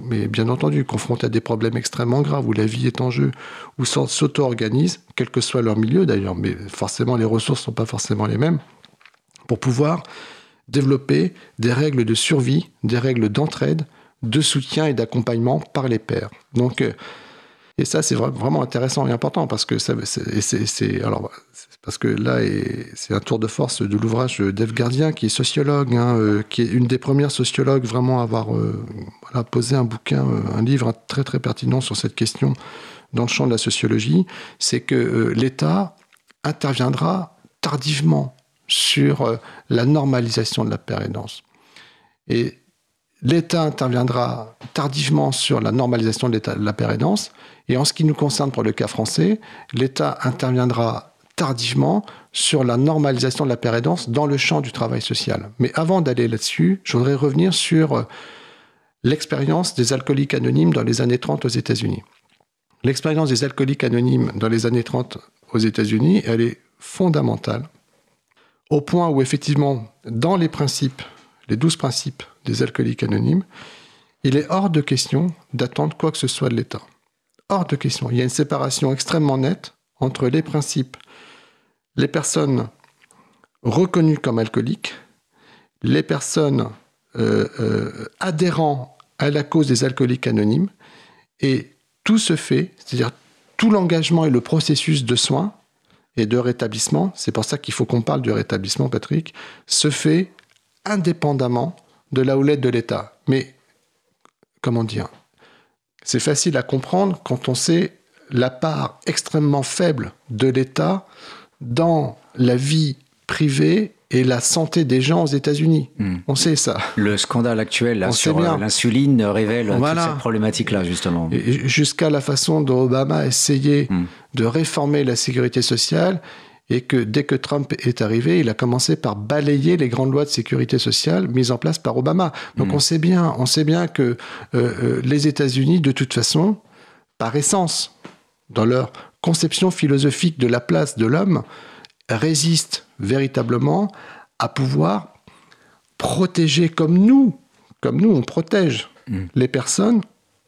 mais bien entendu, confrontés à des problèmes extrêmement graves où la vie est en jeu, où s'auto-organisent, quel que soit leur milieu d'ailleurs, mais forcément les ressources ne sont pas forcément les mêmes, pour pouvoir développer des règles de survie, des règles d'entraide, de soutien et d'accompagnement par les pairs. Donc, euh, et ça, c'est vraiment intéressant et important parce que c'est, alors, parce que là, c'est un tour de force de l'ouvrage d'Eve Gardien, qui est sociologue, hein, euh, qui est une des premières sociologues vraiment à avoir euh, posé un bouquin, euh, un livre très très pertinent sur cette question dans le champ de la sociologie. C'est que l'État interviendra tardivement sur la normalisation de la pérédance. Et l'État interviendra tardivement sur la normalisation de, de la pérédance et en ce qui nous concerne pour le cas français, l'État interviendra tardivement sur la normalisation de la pérédance dans le champ du travail social. Mais avant d'aller là-dessus, je voudrais revenir sur euh, l'expérience des alcooliques anonymes dans les années 30 aux États-Unis. L'expérience des alcooliques anonymes dans les années 30 aux États-Unis, elle est fondamentale, au point où effectivement, dans les principes, les douze principes des alcooliques anonymes, il est hors de question d'attendre quoi que ce soit de l'État hors de question. Il y a une séparation extrêmement nette entre les principes, les personnes reconnues comme alcooliques, les personnes euh, euh, adhérant à la cause des alcooliques anonymes, et tout se fait, c'est-à-dire tout l'engagement et le processus de soins et de rétablissement, c'est pour ça qu'il faut qu'on parle du rétablissement, Patrick, se fait indépendamment de la houlette de l'État. Mais, comment dire, c'est facile à comprendre quand on sait la part extrêmement faible de l'État dans la vie privée et la santé des gens aux États-Unis. Hmm. On sait ça. Le scandale actuel sur euh, l'insuline révèle toute cette problématique-là, justement. Jusqu'à la façon dont Obama a essayé hmm. de réformer la sécurité sociale et que dès que Trump est arrivé, il a commencé par balayer les grandes lois de sécurité sociale mises en place par Obama. Donc mm. on sait bien, on sait bien que euh, euh, les États-Unis, de toute façon, par essence, dans leur conception philosophique de la place de l'homme, résistent véritablement à pouvoir protéger comme nous, comme nous on protège mm. les personnes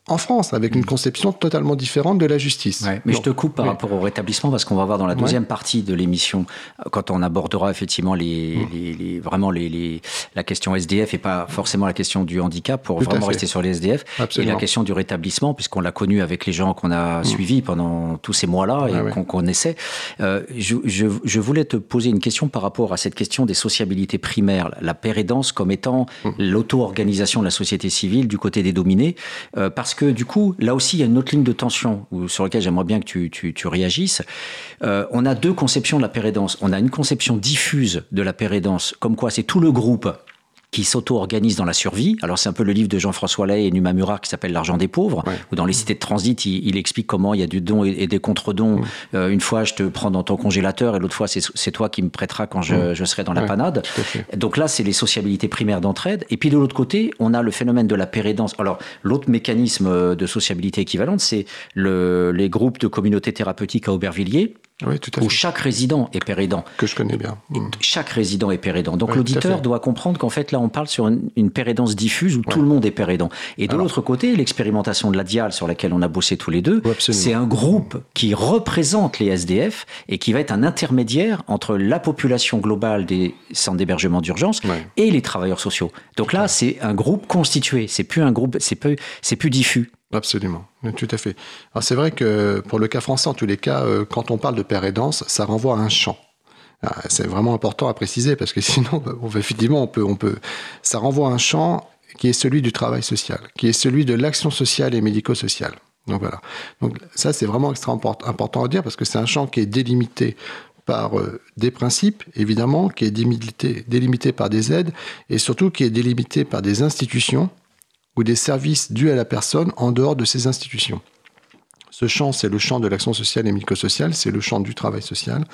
en France, avec une conception totalement différente de la justice. mais je te coupe par rapport au rétablissement, parce qu'on va voir dans la deuxième partie de l'émission, quand on abordera effectivement les, mm. vraiment les, la question SDF et pas forcément la question du handicap, pour vraiment rester sur les SDF, et la question du rétablissement, puisqu'on l'a connu avec les gens qu'on a mm. suivis pendant tous ces mois-là et qu'on connaissait. Euh, je, je, voulais te poser une question par rapport à cette question des sociabilités primaires, la pérédance comme étant mm. l'auto-organisation de la société civile du côté des dominés, euh, parce que du coup, là aussi, il y a une autre ligne de tension sur laquelle j'aimerais bien que tu, réagisses. Euh, on a deux conceptions de la pérédance. On a une conception diffuse de la pérédance, comme quoi c'est tout le groupe qui s'auto-organisent dans la survie. Alors c'est un peu le livre de Jean-François Lay et Numa Murat qui s'appelle L'argent des pauvres, Ouais. où dans les cités de transit, il, il explique comment il y a du don et, et des contre-dons. Euh, une fois, je te prends dans ton congélateur et l'autre fois, c'est toi qui me prêteras quand je, je serai dans la panade. Donc là, c'est les sociabilités primaires d'entraide. Et puis de l'autre côté, on a le phénomène de la pérédance. Alors l'autre mécanisme de sociabilité équivalente, c'est le- les groupes de communautés thérapeutiques à Aubervilliers, Oui, tout à où chaque résident est pérédant. Que je connais bien. Mm. Chaque résident est pérédant. Donc l'auditeur doit comprendre qu'en fait là on parle sur une, une diffuse où tout le monde est pérédant. Et de l'autre côté, l'expérimentation de la Dial sur laquelle on a bossé tous les deux, Oui, c'est un groupe qui représente les SDF et qui va être un intermédiaire entre la population globale des centres d'hébergement d'urgence Ouais. et les travailleurs sociaux. Donc là, c'est un groupe constitué. C'est plus un groupe, c'est plus diffus. Absolument, tout à fait. Alors c'est vrai que pour le cas français, en tous les cas, euh, quand on parle de père aidance, ça renvoie à un champ. Ah, C'est vraiment important à préciser parce que sinon, bah, effectivement, on peut, on peut. Ça renvoie à un champ qui est celui du travail social, qui est celui de l'action sociale et médico-sociale. Donc voilà. Donc ça, c'est vraiment extrêmement import- important à dire parce que c'est un champ qui est délimité par euh, des principes, évidemment, qui est délimité, délimité par des aides et surtout qui est délimité par des institutions ou des services dus à la personne en dehors de ces institutions. Ce champ, c'est le champ de l'action sociale et médico-sociale, c'est le champ du travail social.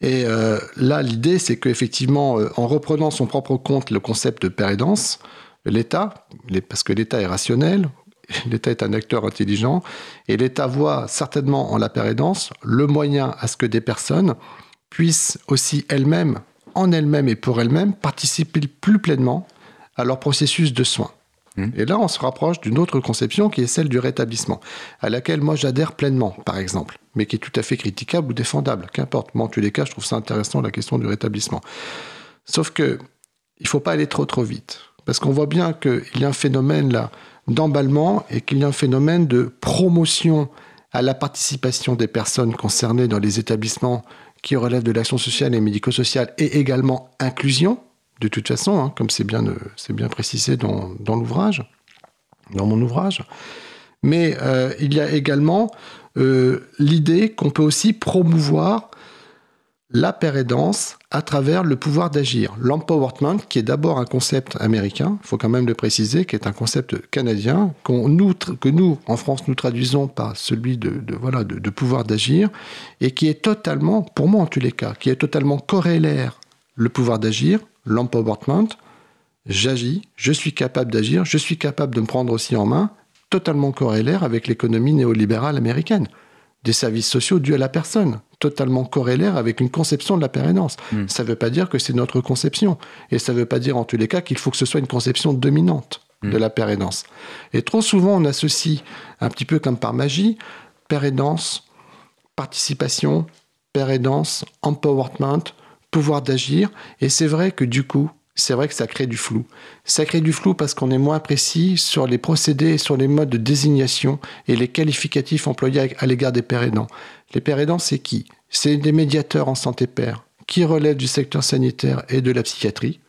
Et euh, là, l'idée, c'est qu'effectivement, euh, en reprenant son propre compte le concept de pérédance, l'État, parce que l'État est rationnel, l'État est un acteur intelligent, et l'État voit certainement en la pérédance le moyen à ce que des personnes puissent aussi elles-mêmes, en elles-mêmes et pour elles-mêmes, participer plus pleinement à leur processus de soins. Et là, on se rapproche d'une autre conception qui est celle du rétablissement, à laquelle moi j'adhère pleinement, par exemple, mais qui est tout à fait critiquable ou défendable, qu'importe. Moi, en tous les cas, je trouve ça intéressant, la question du rétablissement. Sauf que il faut pas aller trop trop vite, parce qu'on voit bien qu'il y a un phénomène là d'emballement et qu'il y a un phénomène de promotion à la participation des personnes concernées dans les établissements qui relèvent de l'action sociale et médico-sociale et également inclusion, de toute façon, hein, comme c'est bien, euh, précisé dans, l'ouvrage, dans mon ouvrage. Mais euh, il y a également euh, l'idée qu'on peut aussi promouvoir la pérédance à travers le pouvoir d'agir. L'empowerment, qui est d'abord un concept américain, il faut quand même le préciser, qui est un concept canadien, que nous, en France, nous traduisons par celui de pouvoir d'agir, et qui est totalement, pour moi en tous les cas, qui est totalement corrélaire le pouvoir d'agir, l'empowerment, j'agis, je suis capable d'agir, je suis capable de me prendre aussi en main, totalement corrélaire avec l'économie néolibérale américaine. Des services sociaux dus à la personne, totalement corrélaire avec une conception de la pérénance. Ça ne veut pas dire que c'est notre conception. Et ça ne veut pas dire en tous les cas qu'il faut que ce soit une conception dominante de la pérénance. Et trop souvent, on associe, un petit peu comme par magie, pérénance, participation, pérénance, empowerment, pouvoir d'agir. Et c'est vrai que du coup, c'est vrai que ça crée du flou. Ça crée du flou parce qu'on est moins précis sur les procédés sur les modes de désignation et les qualificatifs employés à l'égard des pères aidants. Les pères aidants, c'est qui? C'est des médiateurs en santé père qui relèvent du secteur sanitaire et de la psychiatrie.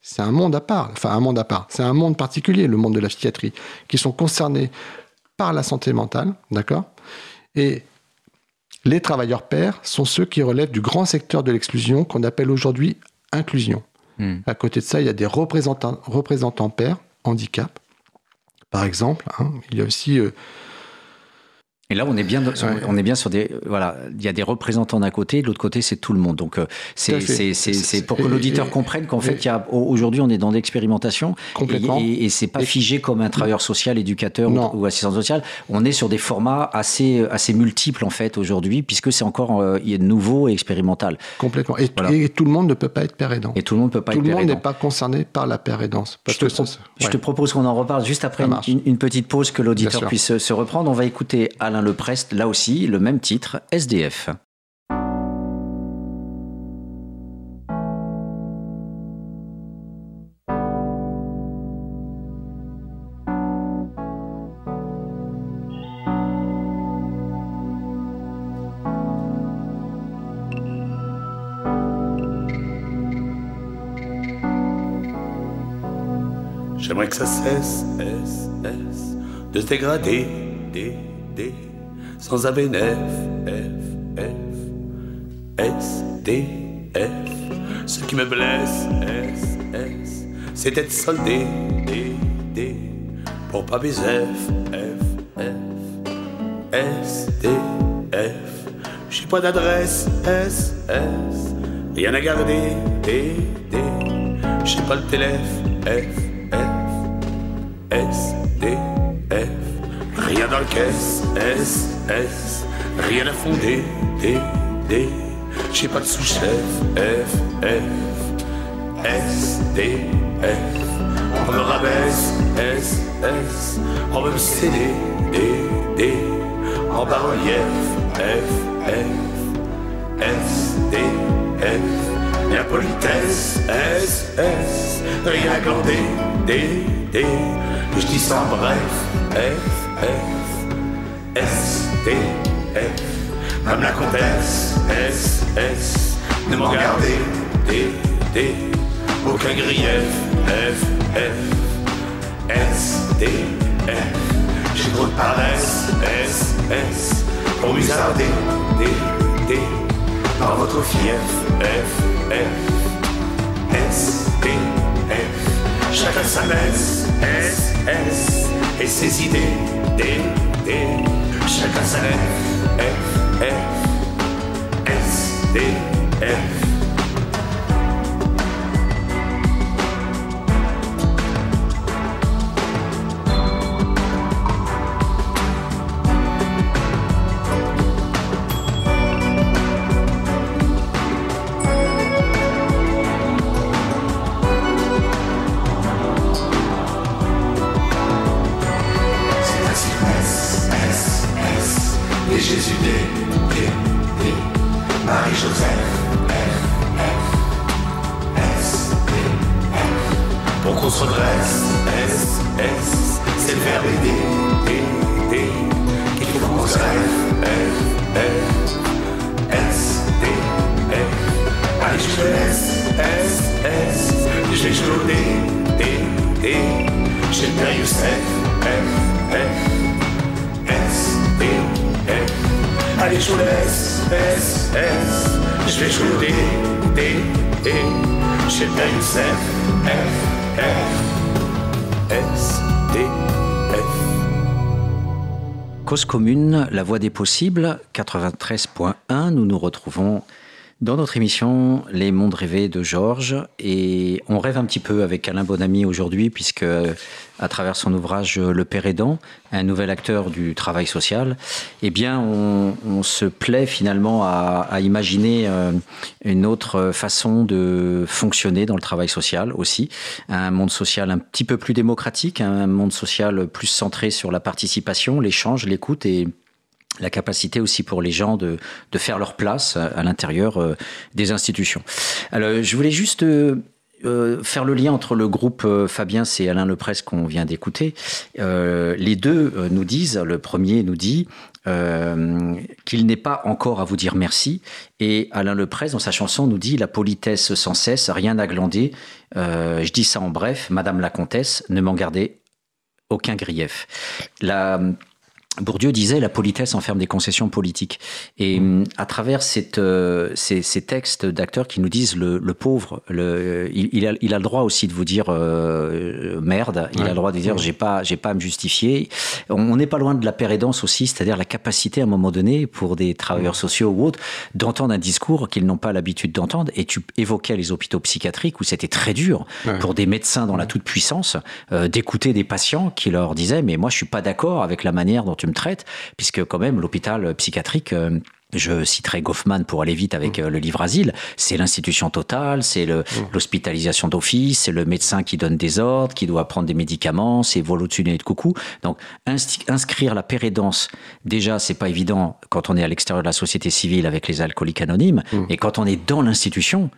C'est un monde à part, enfin un monde à part. C'est un monde particulier, le monde de la psychiatrie, qui sont concernés par la santé mentale, d'accord? Et les travailleurs pairs sont ceux qui relèvent du grand secteur de l'exclusion qu'on appelle aujourd'hui inclusion. Hmm. À côté de ça, il y a des représentants, représentants pairs, handicap, par exemple. hein. Il y a aussi euh, Et là, on est bien, sur, Ouais. on est bien sur des, voilà, il y a des représentants d'un côté, de l'autre côté, c'est tout le monde. Donc, euh, Tout c'est, pour que l'auditeur comprenne qu'en fait, aujourd'hui, on est dans l'expérimentation. Complètement. Et, et, c'est pas figé comme un travailleur social, éducateur Non. ou, assistant social. On est sur des formats assez, assez multiples, en fait, aujourd'hui, puisque c'est encore, euh, nouveau et expérimental. complètement. Et, Voilà. et tout le monde ne peut pas être père aidant. Et tout le monde peut pas Tout être le monde n'est pas concerné par la père aidance. Parce Je te, que je propose qu'on en reparle juste après une, une- petite pause que l'auditeur puisse se- se reprendre. On va écouter Alain Leprest, là aussi, le même titre, SDF. J'aimerais que ça cesse, de se dégrader, sans ABNF, F, F, S, D, F. Ce qui me blesse, S, S, c'est être soldé, D, D, pour pas baiser, F, F, F, S, D, F. J'ai pas d'adresse, S, S, rien à garder, D, D. J'ai pas le téléphone, F, F, S, F. Dans le caisse, S, S, rien à fonder, D, D. J'ai pas de sous-chef, F, F, S, D, F. On me rabaisse, S, S. On veut me céder, D, D. En bas-relief, F, F, S, D, F. La politesse, S, S. Rien à glander, D, D. Je dis en bref, F, F, S, D, F. Comme la comtesse, S, S, ne m'en gardez, D, D, aucun grief, F, F, S, D, F. J'ai trop de paresse, S, S, pour musarder, D, D, dans votre fief, F, F, S, D, F. Chacun sa messe, S, S, et ses idées, D, D, chacun sa lèvre, F, F, S, D, F. Youssef, F, F, S. Allez, je laisse, S, S, je vais jouer D, D, j'ai le père Youssef, F, F, S, D, F. Cause commune, la voix des possibles, 93.1, nous nous retrouvons dans notre émission Les mondes rêvés de Georges et on rêve un petit peu avec Alain Bonamy aujourd'hui puisque à travers son ouvrage Le Père aidant, un nouvel acteur du travail social, eh bien on, on se plaît finalement à, à imaginer euh, une autre façon de fonctionner dans le travail social aussi, un monde social un petit peu plus démocratique, un monde social plus centré sur la participation, l'échange, l'écoute et la capacité aussi pour les gens de, de faire leur place à, l'intérieur euh, des institutions. Alors, je voulais juste euh, euh, faire le lien entre le groupe Fabien et Alain Lepresse qu'on vient d'écouter. Les deux nous disent, le premier nous dit qu'il n'est pas encore à vous dire merci, et Alain Lepresse, dans sa chanson, nous dit la politesse sans cesse, rien à glander. Je dis ça en bref, Madame la Comtesse, ne m'en gardez aucun grief. La, Bourdieu disait la politesse enferme des concessions politiques. Et mmh. à travers cette, euh, ces, ces, textes d'acteurs qui nous disent le, le pauvre, le, il, il, a, il, a, le droit aussi de vous dire euh, merde, il ouais. a le droit de dire mmh. j'ai pas, j'ai pas à me justifier. On n'est pas loin de la pérédance aussi, c'est-à-dire la capacité à un moment donné pour des travailleurs sociaux ou autres d'entendre un discours qu'ils n'ont pas l'habitude d'entendre. Et tu évoquais les hôpitaux psychiatriques où c'était très dur pour des médecins dans la toute puissance euh, d'écouter des patients qui leur disaient mais moi je suis pas d'accord avec la manière dont tu me traites, puisque quand même l'hôpital psychiatrique euh, je citerai Goffman pour aller vite avec mmh. le livre Asile, c'est l'institution totale, c'est l'hospitalisation mmh. d'office, c'est le médecin qui donne des ordres, qui doit prendre des médicaments, c'est vol au-dessus de coucou. Donc inscrire la pérédance, déjà c'est pas évident quand on est à l'extérieur de la société civile avec les alcooliques anonymes, mmh. et quand on est dans l'institution,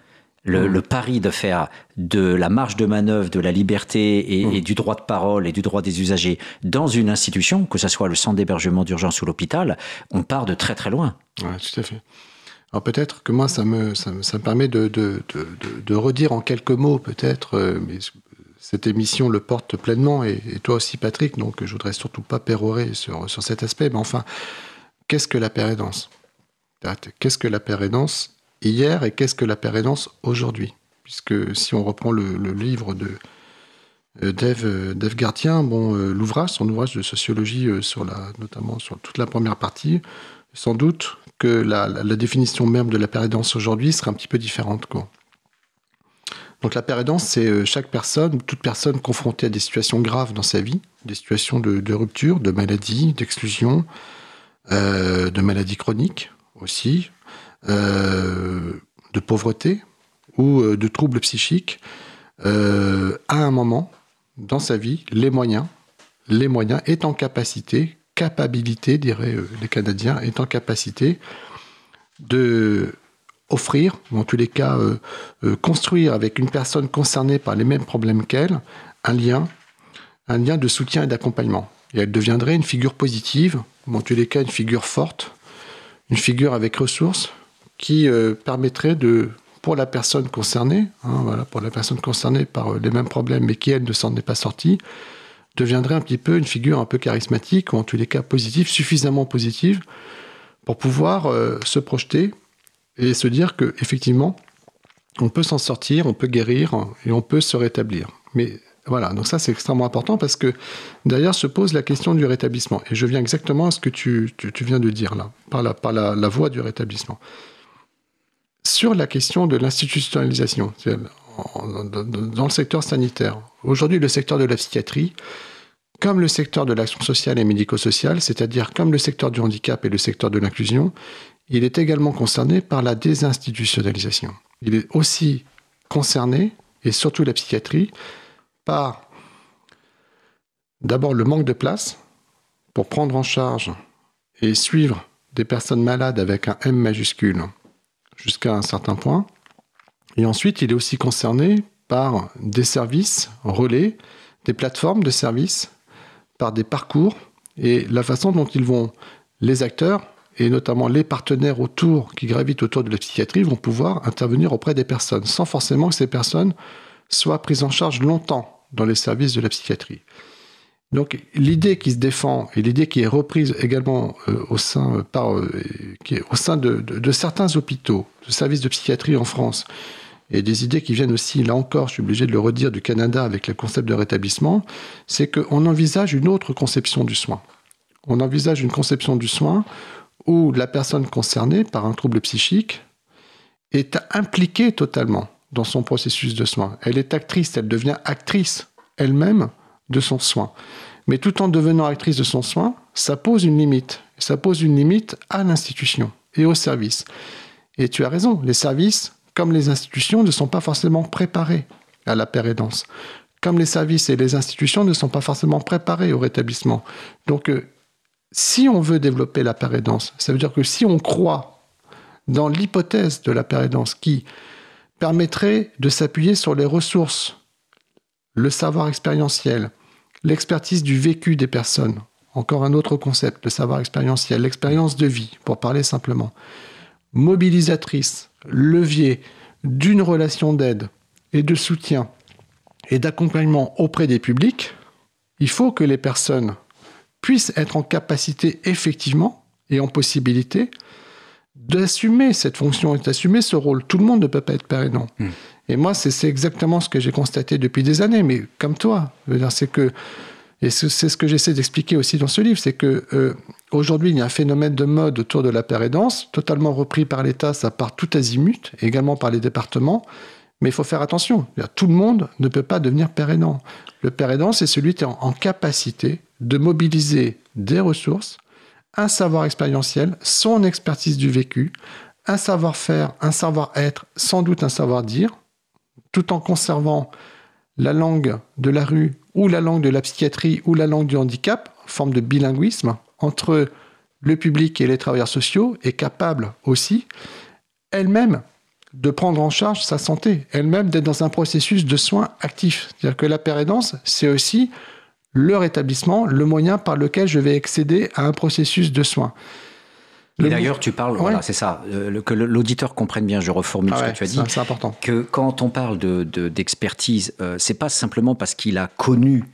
le, mmh. le, pari de faire de la marge de manœuvre, de la liberté et, mmh. et, du droit de parole et du droit des usagers dans une institution, que ce soit le centre d'hébergement d'urgence ou l'hôpital, on part de très très loin. Oui, tout à fait. Alors peut-être que moi, ça me, ça ça me permet de, de, de, de, redire en quelques mots, peut-être, euh, mais cette émission le porte pleinement, et, et, toi aussi, Patrick, donc je voudrais surtout pas pérorer sur, sur cet aspect, mais enfin, qu'est-ce que la pérédance? Qu'est-ce que la pérédance hier et qu'est-ce que la pérédance aujourd'hui? Puisque si on reprend le, livre de, Dave, Dave Gardien, bon, l'ouvrage, son ouvrage de sociologie sur la, notamment sur toute la première partie, sans doute que la, définition même de la pérédance aujourd'hui serait un petit peu différente. Donc la pérédance, c'est chaque personne, toute personne confrontée à des situations graves dans sa vie, des situations de, de rupture, de maladie, d'exclusion, euh, de maladies chroniques aussi, euh, de pauvreté ou euh, de troubles psychiques, euh, à un moment dans sa vie, les moyens, les moyens est en capacité, capacité, diraient les Canadiens, est en capacité de offrir, ou en tous les cas construire avec une personne concernée par les mêmes problèmes qu'elle, un lien, un lien de soutien et d'accompagnement. Et elle deviendrait une figure positive, ou en tous les cas une figure forte, une figure avec ressources qui euh, permettrait de, pour la personne concernée, hein, pour la personne concernée par euh, les mêmes problèmes, mais qui elle ne s'en est pas sortie, deviendrait un petit peu une figure un peu charismatique, ou en tous les cas positive, suffisamment positive, pour pouvoir euh, se projeter et se dire que effectivement, on peut s'en sortir, on peut guérir et on peut se rétablir. Mais voilà, donc ça c'est extrêmement important parce que derrière se pose la question du rétablissement. Et je viens exactement à ce que tu, viens de dire là, par, la, par la, voie du rétablissement. Sur la question de l'institutionnalisation, dans le secteur sanitaire, aujourd'hui le secteur de la psychiatrie, comme le secteur de l'action sociale et médico-sociale, c'est-à-dire comme le secteur du handicap et le secteur de l'inclusion, il est également concerné par la désinstitutionnalisation. Il est aussi concerné, et surtout la psychiatrie, par d'abord le manque de place pour prendre en charge et suivre des personnes malades avec un M majuscule jusqu'à un certain point. Et ensuite, il est aussi concerné par des services relais, des plateformes de services, par des parcours et la façon dont ils vont, les acteurs et notamment les partenaires autour qui gravitent autour de la psychiatrie vont pouvoir intervenir auprès des personnes sans forcément que ces personnes soient prises en charge longtemps dans les services de la psychiatrie. Donc l'idée qui se défend et l'idée qui est reprise également euh, au sein, euh, euh, de, de, certains hôpitaux, de services de psychiatrie en France, et des idées qui viennent aussi, là encore, je suis obligé de le redire, du Canada avec le concept de rétablissement, c'est qu'on envisage une autre conception du soin. On envisage une conception du soin où la personne concernée par un trouble psychique est impliquée totalement dans son processus de soin. Elle est actrice, elle devient actrice elle-même de son soin. Mais tout en devenant actrice de son soin, ça pose une limite. Ça pose une limite à l'institution et au service. Et tu as raison, les services, comme les institutions, ne sont pas forcément préparés à la pérédance. Comme les services et les institutions ne sont pas forcément préparés au rétablissement. Donc, euh, si on veut développer la pérédance, ça veut dire que si on croit dans l'hypothèse de la pérédance qui permettrait de s'appuyer sur les ressources, le savoir expérientiel, l'expertise du vécu des personnes. Encore un autre concept, le savoir expérientiel, l'expérience de vie, pour parler simplement. Mobilisatrice, levier d'une relation d'aide et de soutien et d'accompagnement auprès des publics, il faut que les personnes puissent être en capacité effectivement et en possibilité d'assumer cette fonction et d'assumer ce rôle. Tout le monde ne peut pas être non. Hmm. Et moi, c'est exactement ce que j'ai constaté depuis des années, mais comme toi. C'est que, et c'est ce que j'essaie d'expliquer aussi dans ce livre, c'est que euh, aujourd'hui, il y a un phénomène de mode autour de la pérédance, totalement repris par l'État, ça part tout azimut, également par les départements. Mais il faut faire attention. Tout le monde ne peut pas devenir père. Le père c'est celui qui est en capacité de mobiliser des ressources un savoir expérientiel, son expertise du vécu, un savoir-faire, un savoir-être, sans doute un savoir-dire, tout en conservant la langue de la rue ou la langue de la psychiatrie ou la langue du handicap, forme de bilinguisme, entre le public et les travailleurs sociaux, est capable aussi, elle-même, de prendre en charge sa santé, elle-même d'être dans un processus de soins actifs. C'est-à-dire que la pérédance, c'est aussi le rétablissement, le moyen par lequel je vais accéder à un processus de soin. Et d'ailleurs, tu parles, voilà, c'est ça, euh, que l'auditeur comprenne bien, je reformule ce que tu as dit. C'est important. Que quand on parle d'expertise, de, euh, c'est pas simplement parce qu'il a connu,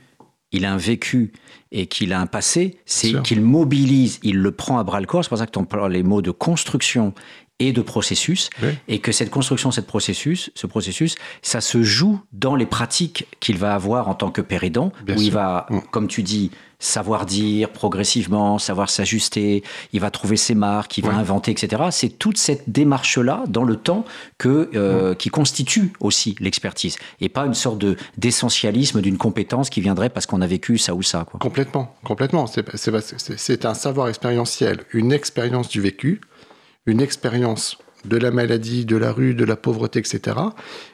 il a un vécu et qu'il a un passé, c'est qu'il mobilise, il le prend à bras le corps. C'est pour ça que tu parles les mots de construction et de processus, et que cette construction, cette processus, ce processus, ça se joue dans les pratiques qu'il va avoir en tant que péridant, où il va, mm. comme tu dis, savoir dire progressivement, savoir s'ajuster, il va trouver ses marques, il va inventer, etc. C'est toute cette démarche-là dans le temps que, euh, mm. qui constitue aussi l'expertise, et pas une sorte de d'essentialisme d'une compétence qui viendrait parce qu'on a vécu ça ou ça. Quoi. Complètement, complètement. C'est un savoir expérientiel, une expérience du vécu une expérience de la maladie, de la rue, de la pauvreté, etc.,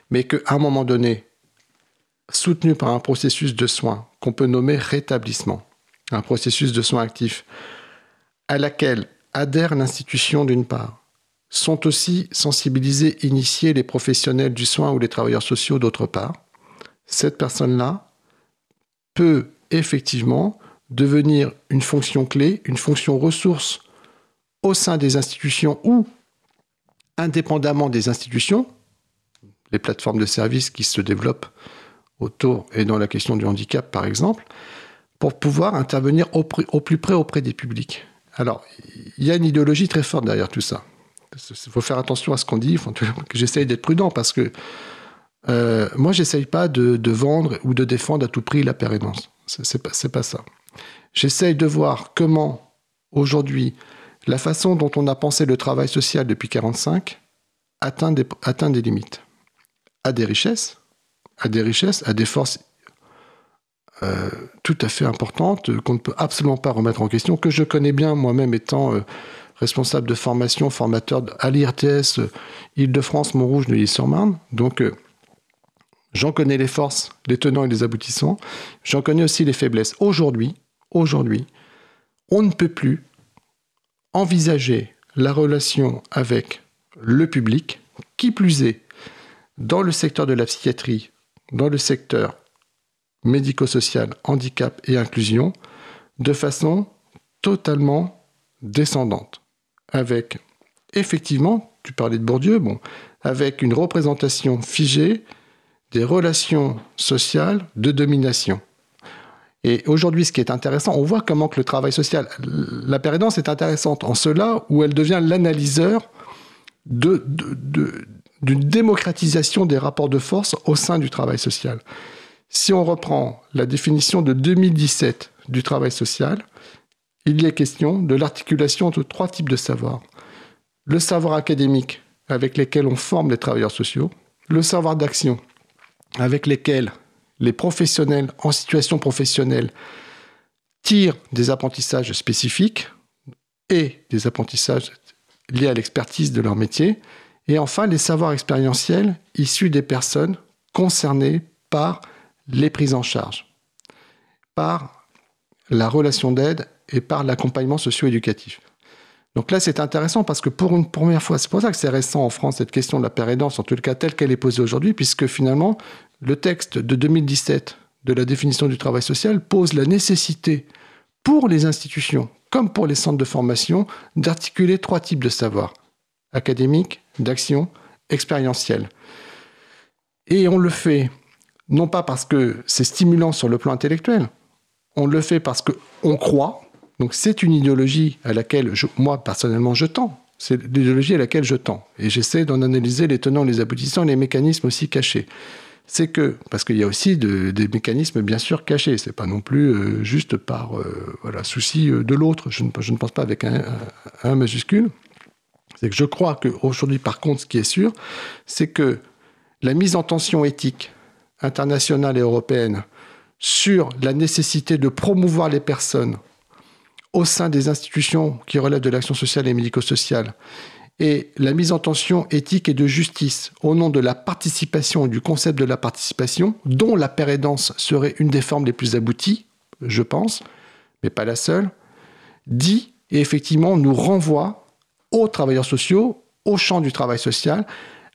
mais qu'à un moment donné, soutenu par un processus de soins qu'on peut nommer rétablissement, un processus de soins actifs, à laquelle adhère l'institution d'une part, sont aussi sensibilisés, initiés les professionnels du soin ou les travailleurs sociaux d'autre part, cette personne-là peut effectivement devenir une fonction clé, une fonction ressource au sein des institutions ou indépendamment des institutions, les plateformes de services qui se développent autour et dans la question du handicap par exemple, pour pouvoir intervenir au, plus près auprès des publics. Alors, il y a une idéologie très forte derrière tout ça. Il faut faire attention à ce qu'on dit, j'essaye d'être prudent parce que euh, moi, j'essaye pas de, vendre ou de défendre à tout prix la pérénance. C'est pas, pas ça. J'essaye de voir comment aujourd'hui la façon dont on a pensé le travail social depuis 1945 atteint des, limites. À des richesses, à des richesses, à des forces euh, tout à fait importantes qu'on ne peut absolument pas remettre en question, que je connais bien moi-même étant euh, responsable de formation, formateur à l'IRTS euh, Île-de-France, Montrouge, Neuilly-sur-Marne. Donc, j'en connais les forces, les tenants et les aboutissants. J'en connais aussi les faiblesses. Aujourd'hui, aujourd'hui, on ne peut plus envisager la relation avec le public, qui plus est, dans le secteur de la psychiatrie, dans le secteur médico-social, handicap et inclusion, de façon totalement descendante. Avec, effectivement, tu parlais de Bourdieu, bon, avec une représentation figée des relations sociales de domination. Et aujourd'hui, ce qui est intéressant, on voit comment que le travail social, la pérédance est intéressante en cela où elle devient l'analyseur d'une démocratisation des rapports de force au sein du travail social. Si on reprend la définition de 2017 du travail social, il y est question de l'articulation entre trois types de savoirs. Le savoir académique, avec lequel on forme les travailleurs sociaux, le savoir d'action, avec lesquels les professionnels en situation professionnelle tirent des apprentissages spécifiques et des apprentissages liés à l'expertise de leur métier. Et enfin, les savoirs expérientiels issus des personnes concernées par les prises en charge, par la relation d'aide et par l'accompagnement socio-éducatif. Donc là, c'est intéressant parce que pour une première fois, c'est pour ça que c'est récent en France, cette question de la pérédance, en tout cas telle qu'elle est posée aujourd'hui, puisque finalement, le texte de 2017 de la définition du travail social pose la nécessité pour les institutions comme pour les centres de formation d'articuler trois types de savoirs académique, d'action, expérientiel. Et on le fait non pas parce que c'est stimulant sur le plan intellectuel, on le fait parce qu'on croit. Donc c'est une idéologie à laquelle moi personnellement je tends. C'est l'idéologie à laquelle je tends. Et j'essaie d'en analyser les tenants, les aboutissants, les mécanismes aussi cachés c'est que, parce qu'il y a aussi des mécanismes bien sûr cachés, c'est pas non plus euh, juste par euh, souci euh, de l'autre, je, ne, pense pas avec un, un majuscule, c'est que je crois qu'aujourd'hui par contre ce qui est sûr, c'est que la mise en tension éthique internationale et européenne sur la nécessité de promouvoir les personnes au sein des institutions qui relèvent de l'action sociale et médico-sociale et la mise en tension éthique et de justice au nom de la participation et du concept de la participation, dont la pérédance serait une des formes les plus abouties, je pense, mais pas la seule, dit et effectivement nous renvoie aux travailleurs sociaux, au champ du travail social,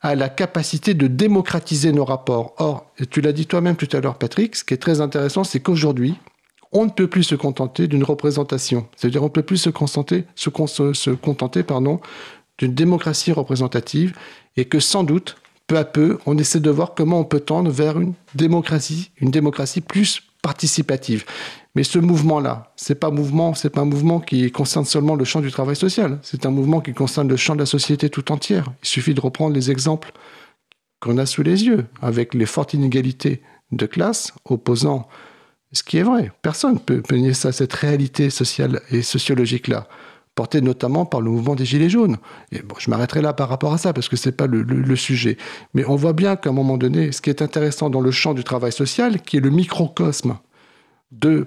à la capacité de démocratiser nos rapports. Or, tu l'as dit toi-même tout à l'heure, Patrick, ce qui est très intéressant, c'est qu'aujourd'hui, on ne peut plus se contenter d'une représentation. C'est-à-dire, on ne peut plus se contenter, se, se contenter pardon, d'une démocratie représentative et que sans doute, peu à peu, on essaie de voir comment on peut tendre vers une démocratie, une démocratie plus participative. Mais ce mouvement-là, c'est pas mouvement, pas un mouvement qui concerne seulement le champ du travail social. C'est un mouvement qui concerne le champ de la société tout entière. Il suffit de reprendre les exemples qu'on a sous les yeux, avec les fortes inégalités de classe opposant ce qui est vrai. Personne ne peut, nier ça, cette réalité sociale et sociologique-là, portée notamment par le mouvement des Gilets jaunes. Et bon, je m'arrêterai là par rapport à ça, parce que ce n'est pas le, sujet. Mais on voit bien qu'à un moment donné, ce qui est intéressant dans le champ du travail social, qui est le microcosme de,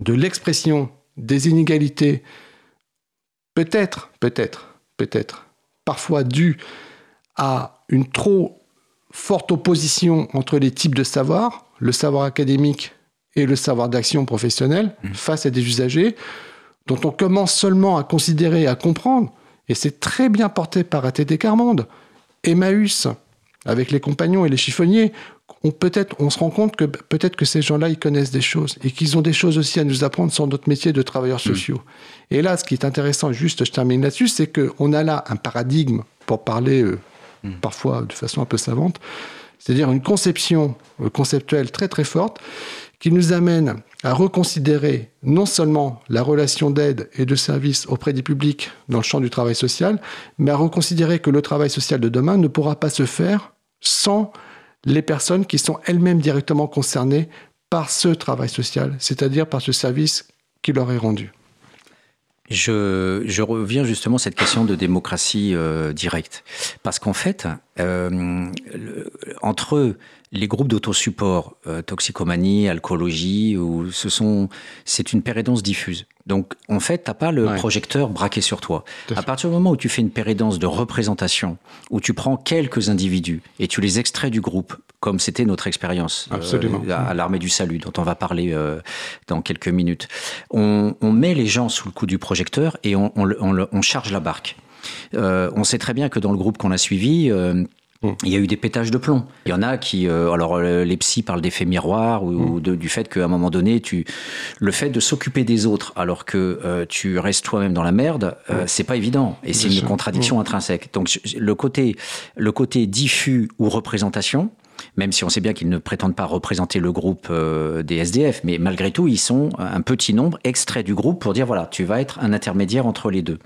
de l'expression des inégalités, peut-être, peut-être, peut-être, parfois due à une trop forte opposition entre les types de savoir, le savoir académique et le savoir d'action professionnel, mmh. face à des usagers dont on commence seulement à considérer et à comprendre, et c'est très bien porté par ATD Carmonde, Emmaüs, avec les compagnons et les chiffonniers, on, peut-être, on se rend compte que peut-être que ces gens-là, ils connaissent des choses et qu'ils ont des choses aussi à nous apprendre sur notre métier de travailleurs mmh. sociaux. Et là, ce qui est intéressant, juste je termine là-dessus, c'est qu'on a là un paradigme, pour parler euh, mmh. parfois de façon un peu savante, c'est-à-dire une conception euh, conceptuelle très très forte qui nous amène à reconsidérer non seulement la relation d'aide et de service auprès du public dans le champ du travail social, mais à reconsidérer que le travail social de demain ne pourra pas se faire sans les personnes qui sont elles-mêmes directement concernées par ce travail social, c'est-à-dire par ce service qui leur est rendu. Je, reviens justement à cette question de démocratie euh, directe. Parce qu'en fait, euh, entre les groupes d'autosupport, euh, toxicomanie, alcoolologie, où ce sont, c'est une pérédance diffuse. Donc, en fait, t'as pas le projecteur braqué sur toi. À partir du moment où tu fais une pérédance de représentation, où tu prends quelques individus et tu les extrais du groupe, comme c'était notre expérience euh, à, l'armée du salut, dont on va parler euh, dans quelques minutes, on, met les gens sous le coup du projecteur et on, on charge la barque. on sait très bien que dans le groupe qu'on a suivi, il y a eu des pétages de plomb. Il y en a qui, euh, alors euh, les psys parlent d'effet miroir ou, mm. du fait qu'à un moment donné, tu, le fait de s'occuper des autres alors que euh, tu restes toi-même dans la merde, mm. c'est pas évident et c'est une contradiction mm. intrinsèque. Donc le côté, le côté diffus ou représentation, même si on sait bien qu'ils ne prétendent pas représenter le groupe des SDF, mais malgré tout, ils sont un petit nombre extrait du groupe pour dire voilà, tu vas être un intermédiaire entre les deux.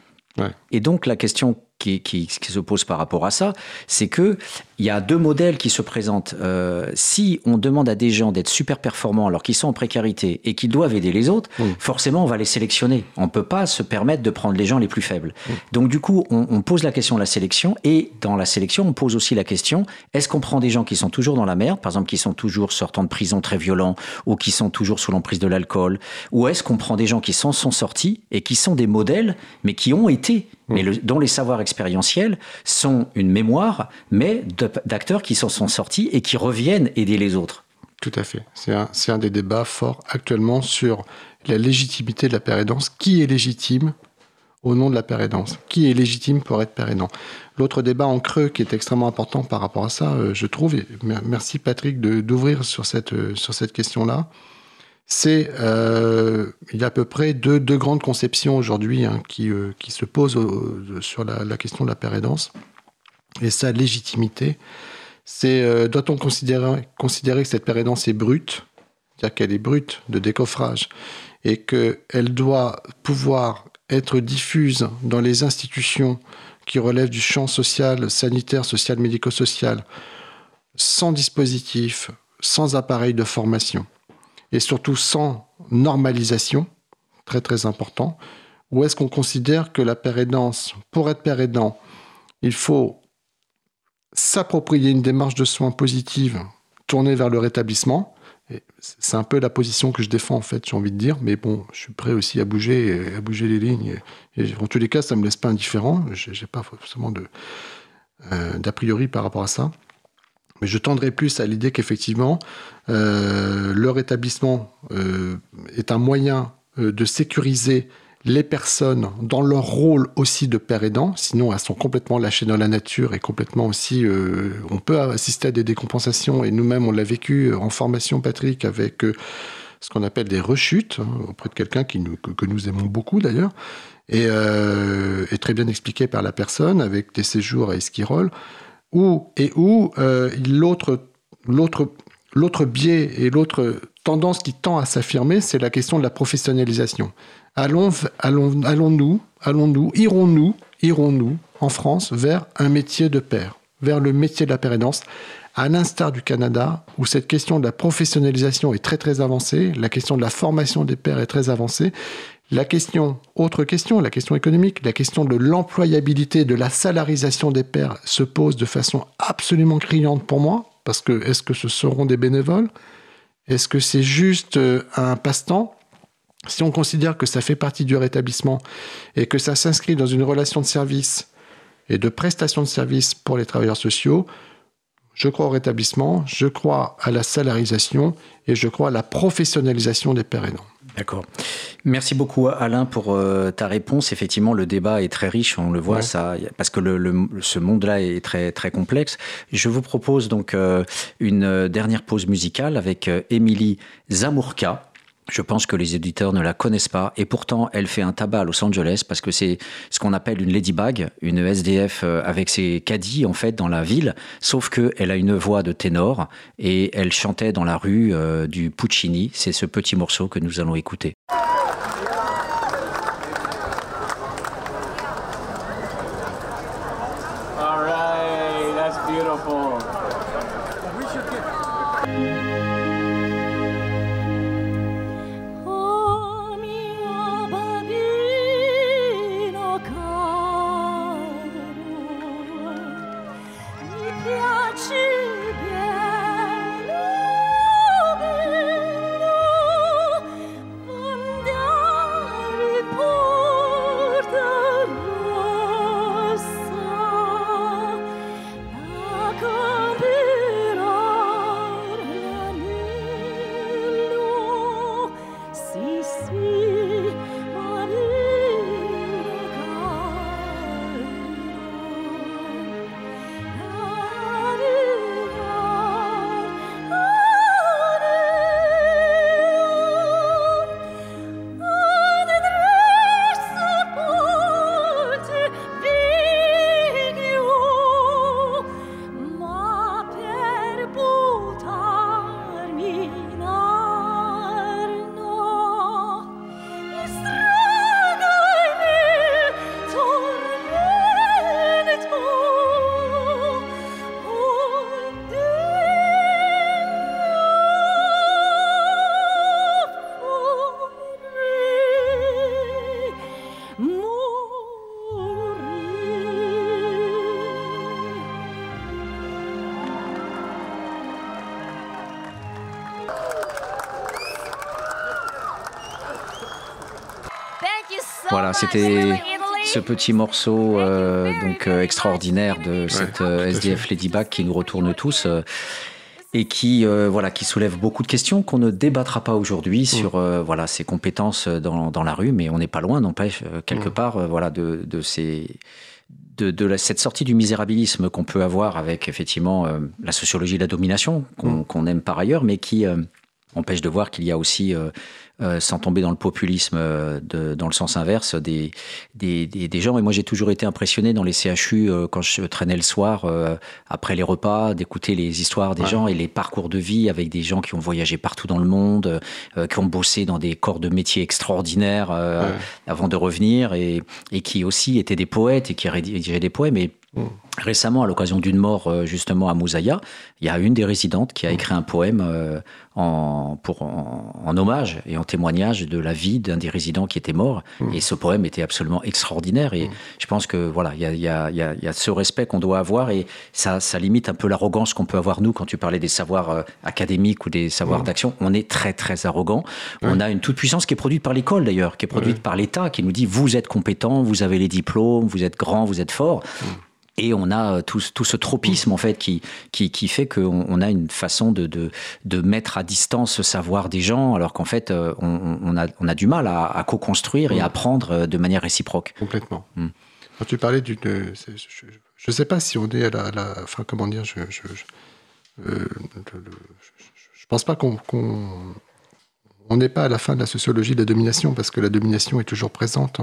Et donc la question qui, qui, se pose par rapport à ça, c'est que il y a deux modèles qui se présentent. Euh, si on demande à des gens d'être super performants alors qu'ils sont en précarité et qu'ils doivent aider les autres, forcément on va les sélectionner. On ne peut pas se permettre de prendre les gens les plus faibles. Donc du coup, on, on, pose la question de la sélection et dans la sélection, on pose aussi la question est-ce qu'on prend des gens qui sont toujours dans la merde, par exemple qui sont toujours sortant de prison très violents ou qui sont toujours sous l'emprise de l'alcool, ou est-ce qu'on prend des gens qui s'en sont sortis et qui sont des modèles mais qui ont été mais dont les savoirs expérientiels sont une mémoire, mais d'acteurs qui s'en sont sortis et qui reviennent aider les autres. Tout à fait. C'est un, un, des débats forts actuellement sur la légitimité de la père Qui est légitime au nom de la père Qui est légitime pour être père L'autre débat en creux qui est extrêmement important par rapport à ça, euh, je trouve, et merci Patrick d'ouvrir sur cette, euh, sur cette question-là, c'est euh, il y a à peu près deux, grandes conceptions aujourd'hui hein, qui, euh, qui, se posent sur la, question de la pérédance et sa légitimité. C'est euh, doit-on considérer, considérer que cette pérédance est brute, c'est-à-dire qu'elle est brute de décoffrage et qu'elle doit pouvoir être diffuse dans les institutions qui relèvent du champ social, sanitaire, social, médico-social, sans dispositif, sans appareil de formation? Et surtout sans normalisation, très très important, ou est-ce qu'on considère que la père aidance, pour être père aidant, il faut s'approprier une démarche de soins positive tournée vers le rétablissement? C'est un peu la position que je défends en fait, j'ai envie de dire, mais bon, je suis prêt aussi à bouger, à bouger les lignes. Et, en tous les cas, ça me laisse pas indifférent. J'ai pas forcément euh, d'a priori par rapport à ça. Mais je tendrai plus à l'idée qu'effectivement, euh, leur établissement euh, est un moyen euh, de sécuriser les personnes dans leur rôle aussi de père aidant, sinon elles sont complètement lâchées dans la nature et complètement aussi... on peut assister à des décompensations, et nous-mêmes on l'a vécu en formation, Patrick, avec ce qu'on appelle des rechutes, hein, auprès de quelqu'un que, que, nous aimons beaucoup d'ailleurs, et, et, très bien expliqué par la personne, avec des séjours à Esquirol où et où euh, l'autre biais et l'autre tendance qui tend à s'affirmer, c'est la question de la professionnalisation. Allons, allons, allons-nous, irons-nous, en France vers un métier de père, vers le métier de la père aidance, à l'instar du Canada, où cette question de la professionnalisation est très très avancée, la question de la formation des pères est très avancée, la question, autre question, la question économique, la question de l'employabilité, de la salarisation des pères se pose de façon absolument criante pour moi, parce que est-ce que ce seront des bénévoles? Est-ce que c'est juste euh, un passe-temps? Si on considère que ça fait partie du rétablissement et que ça s'inscrit dans une relation de service et de prestation de service pour les travailleurs sociaux, je crois au rétablissement, je crois à la salarisation et je crois à la professionnalisation des pères aidants. D'accord. Merci beaucoup Alain pour euh, ta réponse. Effectivement, le débat est très riche, on le voit, ça, parce que le, ce monde-là est très très complexe. Je vous propose donc euh, une dernière pause musicale avec euh, Émilie Zamourka. Je pense que les éditeurs ne la connaissent pas et pourtant elle fait un tabac à Los Angeles parce que c'est ce qu'on appelle une ladybag, une SDF euh, avec ses caddies en fait dans la ville, sauf que elle a une voix de ténor et elle chantait dans la rue euh, du Puccini. C'est ce petit morceau que nous allons écouter. C'était ce petit morceau euh, donc euh, extraordinaire de cette euh, SDF Ladybug qui nous retourne tous et qui voilà qui soulève beaucoup de questions qu'on ne débattra pas aujourd'hui mm. sur voilà ses compétences dans, dans, la rue, mais on n'est pas loin, n'empêche quelque mm. part voilà de, de ces de, de cette sortie du misérabilisme qu'on peut avoir avec effectivement la sociologie de la domination qu'on mm. aime par ailleurs, mais qui empêche de voir qu'il y a aussi euh, sans tomber dans le populisme euh, de, dans le sens inverse, des, des, des, gens. Et moi, j'ai toujours été impressionné dans les CHU euh, quand je traînais le soir, après les repas, d'écouter les histoires des gens et les parcours de vie avec des gens qui ont voyagé partout dans le monde, qui ont bossé dans des corps de métiers extraordinaires avant de revenir et, et, qui aussi étaient des poètes et qui rédigeaient des poèmes. Et. Récemment, à l'occasion d'une mort justement à Moussaïa, il y a une des résidentes qui a écrit un poème en, pour, en, hommage et en témoignage de la vie d'un des résidents qui était mort. Mmh. Et ce poème était absolument extraordinaire. Et mmh. je pense que voilà, il y a, y, a, y a, ce respect qu'on doit avoir et ça, ça limite un peu l'arrogance qu'on peut avoir nous quand tu parlais des savoirs euh, académiques ou des savoirs mmh. d'action. On est très très arrogant. On a une toute puissance qui est produite par l'école d'ailleurs, qui est produite par l'État, qui nous dit vous êtes compétent, vous avez les diplômes, vous êtes grand, vous êtes fort. Et on a euh, tout, tout, ce tropisme en fait qui, qui, qui fait qu'on on a une façon de, de, de, mettre à distance ce savoir des gens, alors qu'en fait euh, on, on, a, on a du mal à, à co-construire et à apprendre euh, de manière réciproque. Complètement. Mm. Quand tu parlais d'une, je ne sais pas si on est à la, la enfin comment dire, je, je, je, je pense pas qu'on on n'est pas à la fin de la sociologie de la domination parce que la domination est toujours présente.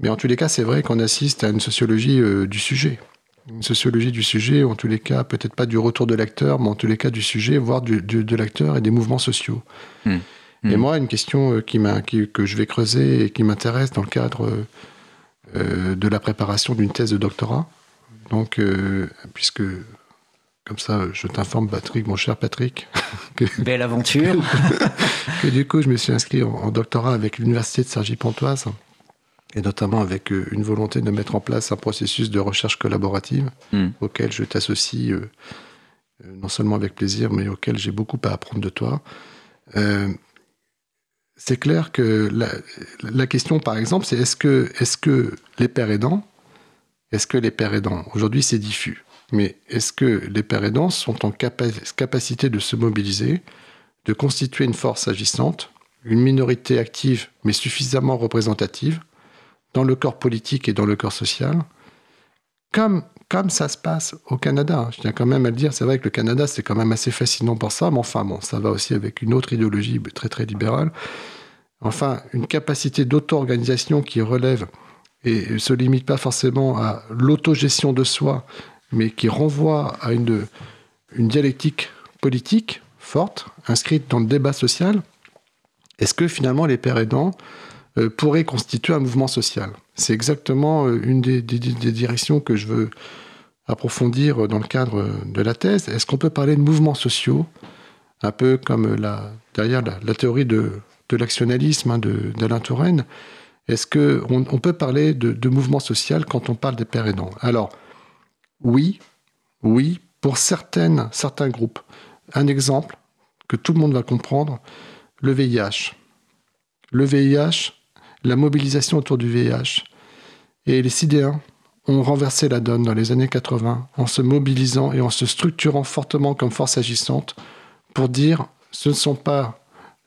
Mais en tous les cas, c'est vrai qu'on assiste à une sociologie euh, du sujet. une sociologie du sujet, en tous les cas, peut-être pas du retour de l'acteur, mais en tous les cas du sujet, voire du, de l'acteur et des mouvements sociaux. Hmm. Et hmm. moi, une question qui, qui, que je vais creuser et qui m'intéresse dans le cadre euh, de la préparation d'une thèse de doctorat, donc, euh, puisque comme ça, je t'informe, Patrick, mon cher Patrick. Que, Belle aventure. que du coup, je me suis inscrit en, doctorat avec l'université de Cergy-Pontoise, et notamment avec euh, une volonté de mettre en place un processus de recherche collaborative hmm. auquel je t'associe euh, euh, non seulement avec plaisir, mais auquel j'ai beaucoup à apprendre de toi. c'est clair que la, question, par exemple, c'est est-ce que, est que les pères aidants, est-ce que les pères aidants, aujourd'hui c'est diffus, mais est-ce que les pères aidants sont en capacité de se mobiliser, de constituer une force agissante, une minorité active mais suffisamment représentative, dans le corps politique et dans le corps social, comme, comme ça se passe au Canada. Je tiens quand même à le dire, c'est vrai que le Canada, c'est quand même assez fascinant pour ça, mais enfin, bon, ça va aussi avec une autre idéologie très, très libérale. Enfin, une capacité d'auto-organisation qui relève et ne se limite pas forcément à l'autogestion de soi, mais qui renvoie à une, une dialectique politique forte, inscrite dans le débat social. Est-ce que finalement les pères aidants euh, pourrait constituer un mouvement social. C'est exactement euh, une des, directions que je veux approfondir dans le cadre de la thèse. Est-ce qu'on peut parler de mouvements sociaux, un peu comme derrière la, théorie de, l'actionnalisme hein, d'Alain Touraine? Est-ce qu'on on peut parler de, de mouvement social quand on parle des pères aidants? Alors, oui, oui, pour certaines, certains groupes. Un exemple que tout le monde va comprendre, le VIH. Le VIH, la mobilisation autour du VIH. Et les Sidéens ont renversé la donne dans les années 80 en se mobilisant et en se structurant fortement comme force agissante pour dire ce ne sont pas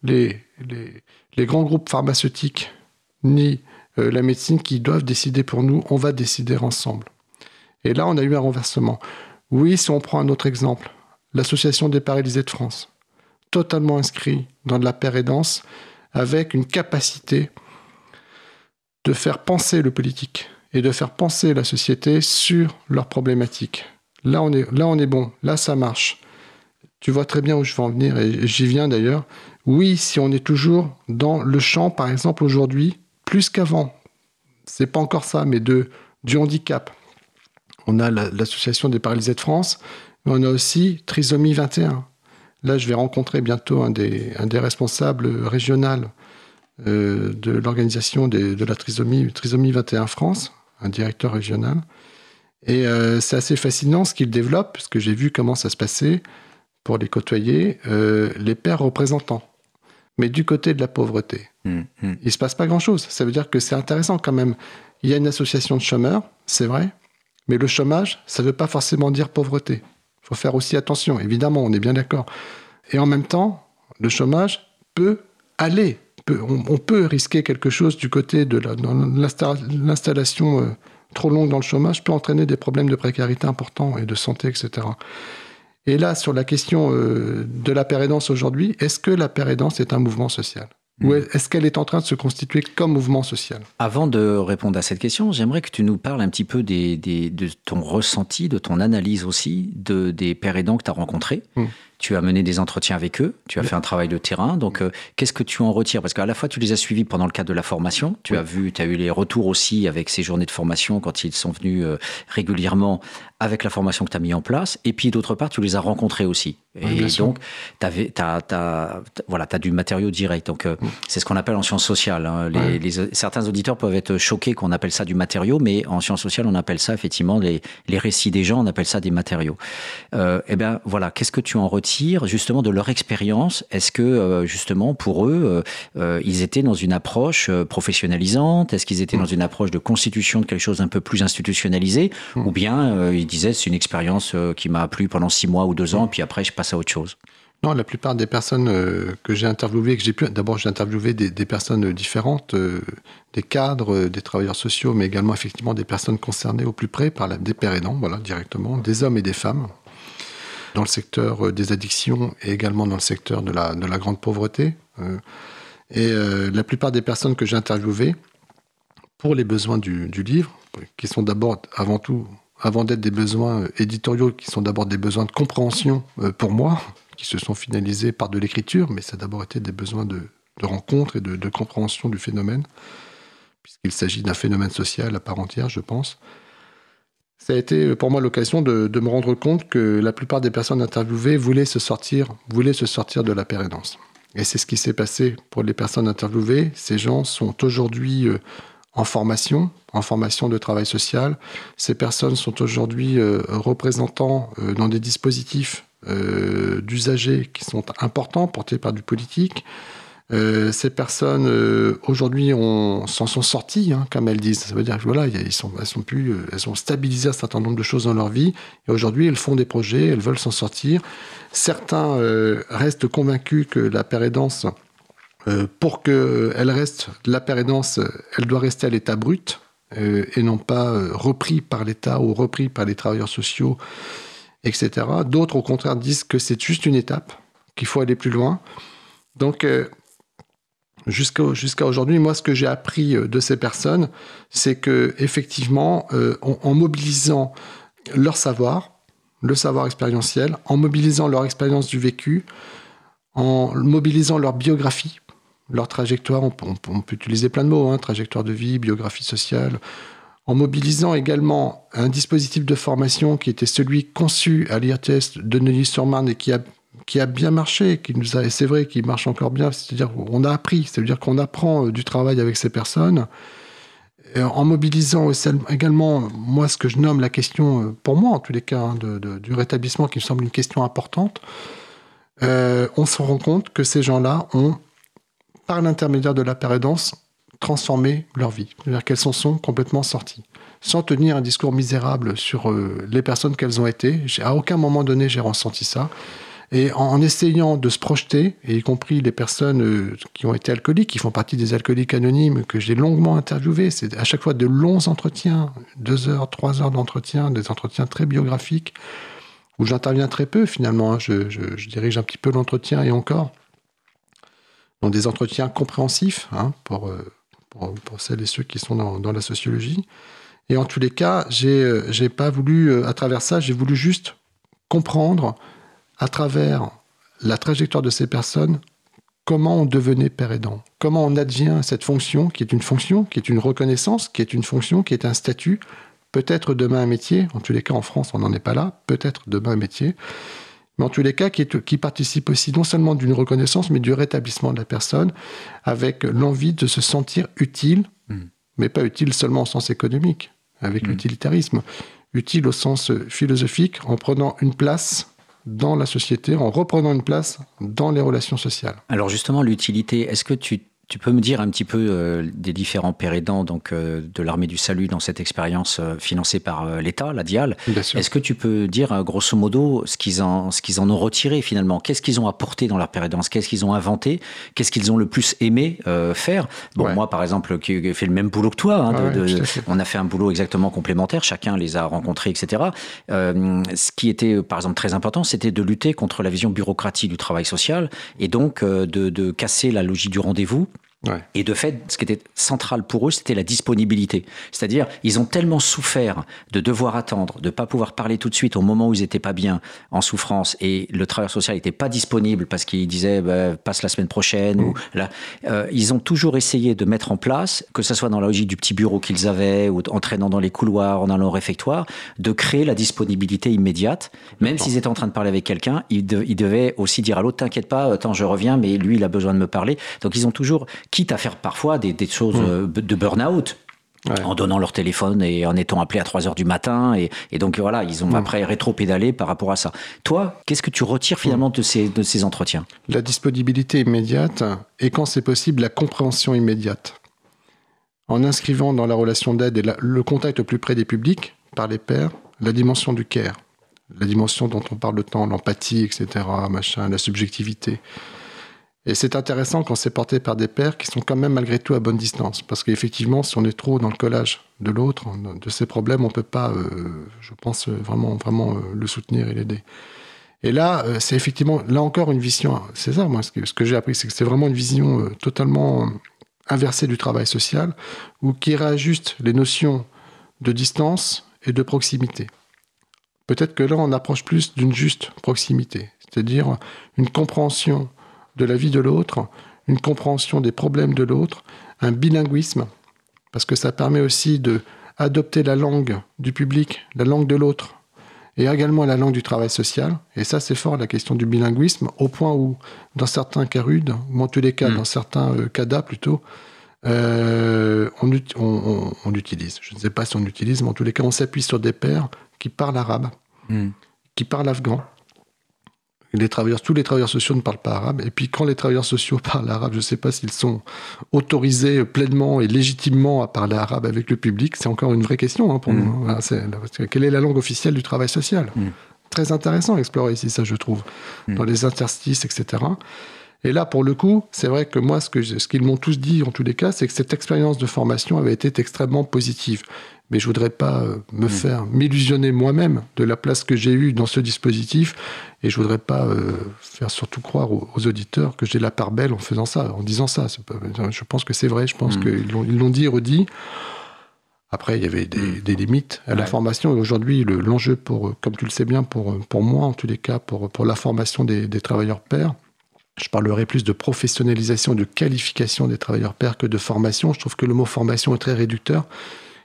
les, les, grands groupes pharmaceutiques ni euh, la médecine qui doivent décider pour nous, on va décider ensemble. Et là, on a eu un renversement. Oui, si on prend un autre exemple, l'Association des paralysés de France, totalement inscrit dans de la pérédance, avec une capacité de faire penser le politique et de faire penser la société sur leurs problématiques. Là, on est, là, on est bon. Là, ça marche. Tu vois très bien où je veux en venir et j'y viens d'ailleurs. Oui, si on est toujours dans le champ, par exemple, aujourd'hui, plus qu'avant, c'est pas encore ça, mais de, du handicap. On a l'association des paralysés de France, mais on a aussi Trisomie 21. Là, je vais rencontrer bientôt un des, un des responsables régionaux euh, de l'organisation de la trisomie, trisomie 21 France, un directeur régional. Et euh, c'est assez fascinant ce qu'il développe, parce que j'ai vu comment ça se passait pour les côtoyer, euh, les pères représentants. Mais du côté de la pauvreté, mmh, mmh. il ne se passe pas grand-chose. Ça veut dire que c'est intéressant quand même. Il y a une association de chômeurs, c'est vrai, mais le chômage, ça ne veut pas forcément dire pauvreté. Il faut faire aussi attention, évidemment, on est bien d'accord. Et en même temps, le chômage peut aller on, peut risquer quelque chose du côté de l'installation euh, trop longue dans le chômage, peut entraîner des problèmes de précarité importants et de santé, etc. Et là, sur la question euh, de la pérédance aujourd'hui, est-ce que la pérédance est un mouvement social? Ou hmm. est-ce qu'elle est en train de se constituer comme mouvement social? Avant de répondre à cette question, j'aimerais que tu nous parles un petit peu de ton ressenti, de ton analyse aussi de, des pères aidants que tu as rencontrés. Hmm tu as mené des entretiens avec eux, tu as fait un travail de terrain. Donc, euh, qu'est-ce que tu en retires? Parce qu'à la fois, tu les as suivis pendant le cadre de la formation. Tu as vu, tu as eu les retours aussi avec ces journées de formation quand ils sont venus euh, régulièrement avec la formation que tu as mis en place. Et puis, d'autre part, tu les as rencontrés aussi. Et donc, tu as, voilà, as du matériau direct. Donc, euh, c'est ce qu'on appelle en sciences sociales. Hein. Les, certains auditeurs peuvent être choqués qu'on appelle ça du matériau, mais en sciences sociales, on appelle ça effectivement les, les récits des gens, on appelle ça des matériaux. eh bien, voilà, qu'est-ce que tu en retires? Justement de leur expérience. Est-ce que euh, justement pour eux, euh, euh, ils étaient dans une approche professionnalisante? Est-ce qu'ils étaient dans une approche de constitution de quelque chose d'un peu plus institutionnalisé? Ou bien ils disaient c'est une expérience qui m'a plu pendant six mois ou deux ans, puis après je passe à autre chose? Non, la plupart des personnes que j'ai interviewées, que j'ai pu, d'abord j'ai interviewé des, des, personnes différentes, des cadres, des travailleurs sociaux, mais également effectivement des personnes concernées au plus près par la, des pères aidants, voilà, directement, des hommes et des femmes dans le secteur euh, des addictions et également dans le secteur de la, de la grande pauvreté. Euh, et euh, la plupart des personnes que j'ai interviewées, pour les besoins du, livre, qui sont d'abord, avant tout, avant d'être des besoins éditoriaux, qui sont d'abord des besoins de compréhension pour moi, qui se sont finalisés par de l'écriture, mais ça a d'abord été des besoins de, rencontre et de, compréhension du phénomène, puisqu'il s'agit d'un phénomène social à part entière, je pense. Ça a été pour moi l'occasion de, me rendre compte que la plupart des personnes interviewées voulaient se sortir, voulaient se sortir de la pérédance. Et c'est ce qui s'est passé pour les personnes interviewées. Ces gens sont aujourd'hui euh, en formation, en formation de travail social. Ces personnes sont aujourd'hui euh, représentants euh, dans des dispositifs d'usagers qui sont importants, portés par du politique. Euh, ces personnes euh, aujourd'hui s'en sont sorties, hein, comme elles disent. Ça veut dire que voilà, elles sont plus, euh, elles ont stabilisé un certain nombre de choses dans leur vie. Et aujourd'hui, elles font des projets, elles veulent s'en sortir. Certains restent convaincus que la pérédance, pour qu'elle reste la pérédance, elle doit rester à l'état brut et non pas repris par l'État ou repris par les travailleurs sociaux, etc. D'autres, au contraire, disent que c'est juste une étape, qu'il faut aller plus loin. Donc, Jusqu'à aujourd'hui, moi, ce que j'ai appris euh, de ces personnes, c'est que effectivement, euh, en, mobilisant leur savoir, le savoir expérientiel, en mobilisant leur expérience du vécu, en mobilisant leur biographie, leur trajectoire, on, peut utiliser plein de mots, hein, trajectoire de vie, biographie sociale, en mobilisant également un dispositif de formation qui était celui conçu à l'IRTS de Neuilly-sur-Marne et qui a qui a bien marché, qui nous a, et c'est vrai qu'il marche encore bien, c'est-à-dire qu'on a appris, c'est-à-dire qu'on apprend euh, du travail avec ces personnes, en mobilisant également, moi, ce que je nomme la question, euh, pour moi en tous les cas, hein, du rétablissement, qui me semble une question importante, euh, on se rend compte que ces gens-là ont, par l'intermédiaire de la pérédance, transformé leur vie. C'est-à-dire qu'elles s'en sont complètement sorties. Sans tenir un discours misérable sur les personnes qu'elles ont été. À aucun moment donné, j'ai ressenti ça. Et en, essayant de se projeter, et y compris les personnes euh, qui ont été alcooliques, qui font partie des alcooliques anonymes, que j'ai longuement interviewés, c'est à chaque fois de longs entretiens, deux heures, trois heures d'entretien, des entretiens très biographiques, où j'interviens très peu finalement, hein. je, dirige un petit peu l'entretien et encore, dans des entretiens compréhensifs hein, pour, euh, pour, pour, celles et ceux qui sont dans, dans la sociologie. Et en tous les cas, j'ai, euh, j'ai pas voulu, à travers ça, j'ai voulu juste comprendre à travers la trajectoire de ces personnes, comment on devenait père aidant, comment on advient cette fonction qui est une fonction, qui est une reconnaissance, qui est une fonction, qui est un statut, peut-être demain un métier, en tous les cas en France on n'en est pas là, peut-être demain un métier, mais en tous les cas qui, qui participe aussi non seulement d'une reconnaissance, mais du rétablissement de la personne, avec l'envie de se sentir utile, hmm. mais pas utile seulement au sens économique, avec hmm. l'utilitarisme, utile au sens philosophique, en prenant une place dans la société en reprenant une place dans les relations sociales. Alors justement, l'utilité, est-ce que tu tu peux me dire un petit peu euh, des différents pérédants donc, euh, de l'armée du salut dans cette expérience euh, financée par l'État, la DIAL. Est-ce que tu peux dire grosso modo ce qu'ils en, ce qu'ils en ont retiré finalement? Qu'est-ce qu'ils ont apporté dans leur pérédance? Qu'est-ce qu'ils ont inventé? Qu'est-ce qu'ils ont le plus aimé faire? Bon, moi par exemple, qui ai fait le même boulot que toi, hein, on a fait un boulot exactement complémentaire, chacun les a rencontrés, etc. ce qui était par exemple très important, c'était de lutter contre la vision bureaucratique du travail social et donc de, de casser la logique du rendez-vous et de fait, ce qui était central pour eux, c'était la disponibilité. C'est-à-dire, ils ont tellement souffert de devoir attendre, de ne pas pouvoir parler tout de suite au moment où ils n'étaient pas bien, en souffrance, et le travailleur social n'était pas disponible parce qu'il disait bah, passe la semaine prochaine. Ou, mm. là, euh, ils ont toujours essayé de mettre en place, que ce soit dans la logique du petit bureau qu'ils avaient, ou en traînant dans les couloirs, en allant au réfectoire, de créer la disponibilité immédiate. Même s'ils étaient en train de parler avec quelqu'un, ils, ils, devaient aussi dire à l'autre t'inquiète pas, attends, je reviens, mais lui, il a besoin de me parler. Donc ils ont toujours quitte à faire parfois des, choses mmh. euh, de burn-out. en donnant leur téléphone et en étant appelé à 3 heures du matin. Et, donc voilà, ils ont mmh. après rétro-pédalé par rapport à ça. Toi, qu'est-ce que tu retires finalement de, ces, de ces entretiens? La disponibilité immédiate et quand c'est possible, la compréhension immédiate. En inscrivant dans la relation d'aide et le contact au plus près des publics, par les pairs, la dimension du care, la dimension dont on parle le temps, l'empathie, etc., machin, la subjectivité. Et c'est intéressant quand c'est porté par des pères qui sont quand même malgré tout à bonne distance. Parce qu'effectivement, si on est trop dans le collage de l'autre, de ses problèmes, on ne peut pas, euh, je pense, vraiment, vraiment euh, le soutenir et l'aider. Et là, euh, c'est effectivement, là encore, une vision. C'est ça, moi, ce que, j'ai appris, c'est que c'est vraiment une vision totalement inversée du travail social, ou qui réajuste les notions de distance et de proximité. Peut-être que là, on approche plus d'une juste proximité, c'est-à-dire une compréhension de la vie de l'autre, une compréhension des problèmes de l'autre, un bilinguisme, parce que ça permet aussi de adopter la langue du public, la langue de l'autre, et également la langue du travail social. Et ça, c'est fort, la question du bilinguisme, au point où, dans certains cas rudes, ou en tous les cas, mm. dans certains euh, CADA plutôt, euh, on, on, utilise, je ne sais pas si on utilise, mais en tous les cas, on s'appuie sur des pères qui parlent arabe, mm. qui parlent afghan, les travailleurs, tous les travailleurs sociaux ne parlent pas arabe. Et puis quand les travailleurs sociaux parlent arabe, je ne sais pas s'ils sont autorisés pleinement et légitimement à parler arabe avec le public. C'est encore une vraie question hein, pour mm. nous. Quelle est la langue officielle du travail social mm. Très intéressant à explorer ici, ça je trouve, mm. dans les interstices, etc. Et là, pour le coup, c'est vrai que moi, ce qu'ils ce qu'ils m'ont tous dit, en tous les cas, c'est que cette expérience de formation avait été extrêmement positive mais je voudrais pas euh, me hmm. faire m'illusionner moi-même de la place que j'ai eue dans ce dispositif et je voudrais pas euh, faire surtout croire aux, auditeurs que j'ai la part belle en faisant ça, en disant ça. je pense que c'est vrai, je pense hmm. qu'ils l'ont dit redit. Après, il y avait des, hmm. limites à la formation. Et aujourd'hui, l'enjeu, pour, comme tu le sais bien, pour, pour moi, en tous les cas, pour, pour la formation des, des travailleurs pairs, je parlerai plus de professionnalisation, de qualification des travailleurs pairs que de formation. Je trouve que le mot formation est très réducteur.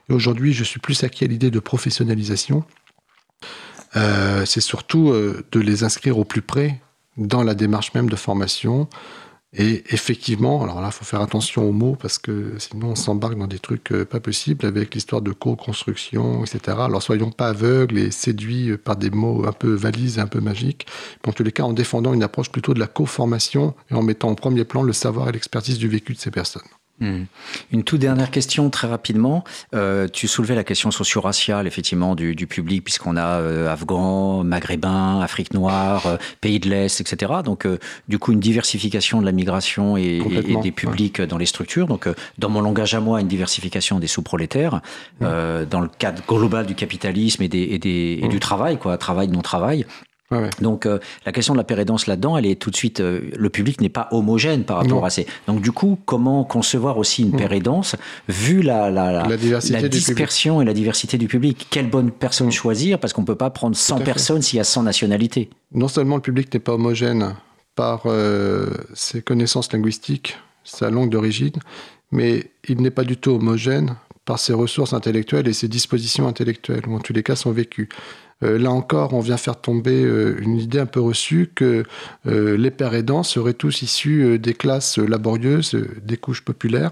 Aujourd'hui, je suis plus acquis à l'idée de professionnalisation. Euh, c'est surtout euh, de les inscrire au plus près dans la démarche même de formation. Et effectivement, alors là, il faut faire attention aux mots parce que sinon on s'embarque dans des trucs euh, pas possibles avec l'histoire de co-construction, etc. Alors soyons pas aveugles et séduits par des mots un peu valises et un peu magiques. Mais en tous les cas, en défendant une approche plutôt de la co-formation et en mettant en premier plan le savoir et l'expertise du vécu de ces personnes. Hmm. Une toute dernière question, très rapidement. Euh, tu soulevais la question socio-raciale, effectivement, du, public, puisqu'on a euh, Afghans, Maghrébins, Afrique noire, euh, pays de l'Est, etc. Donc, du coup, une diversification de la migration et, des publics dans les structures. Donc, dans mon langage à moi, une diversification des sous-prolétaires, dans le cadre global du capitalisme et, des, et, du travail, quoi, travail, Donc euh, la question de la pérédance là-dedans, elle est tout de suite. Euh, le public n'est pas homogène par rapport à ces. Donc du coup, comment concevoir aussi une pérédance vu la, la, la, dispersion et la diversité du public? Quelle bonne personne choisir? Parce qu'on ne peut pas prendre 100 personnes s'il y a 100 nationalités. Non seulement le public n'est pas homogène par euh, ses connaissances linguistiques, sa langue d'origine, mais il n'est pas du tout homogène par ses ressources intellectuelles et ses dispositions intellectuelles, ou en tous les cas son vécu. Euh, là encore, on vient faire tomber euh, une idée un peu reçue que euh, les pères aidants seraient tous issus des classes laborieuses, des couches populaires,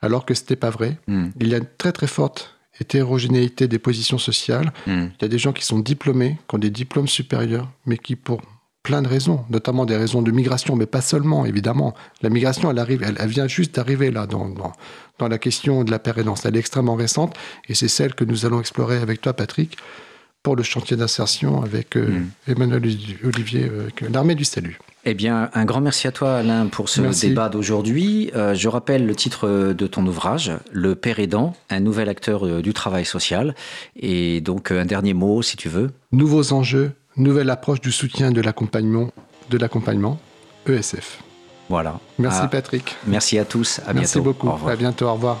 alors que ce n'était pas vrai. Hmm. Il y a une très très forte hétérogénéité des positions sociales. Hmm. Il y a des gens qui sont diplômés, qui ont des diplômes supérieurs, mais qui pour plein de raisons, notamment des raisons de migration, mais pas seulement, évidemment. La migration, elle arrive, elle, vient juste d'arriver là, dans, dans, la question de la pérédance. Elle est extrêmement récente, et c'est celle que nous allons explorer avec toi, Patrick, pour le chantier d'insertion avec euh, hmm. Emmanuel Olivier, euh, l'armée du salut. Eh bien, un grand merci à toi, Alain, pour ce débat d'aujourd'hui. Euh, je rappelle le titre de ton ouvrage, Le Père aidant, un nouvel acteur du travail social. Et donc, un dernier mot, si tu veux. Nouveaux enjeux, nouvelle approche du soutien de l'accompagnement, de l'accompagnement, ESF. Voilà. Merci, Patrick. Merci à tous. À merci bientôt. beaucoup. À bientôt. Au revoir.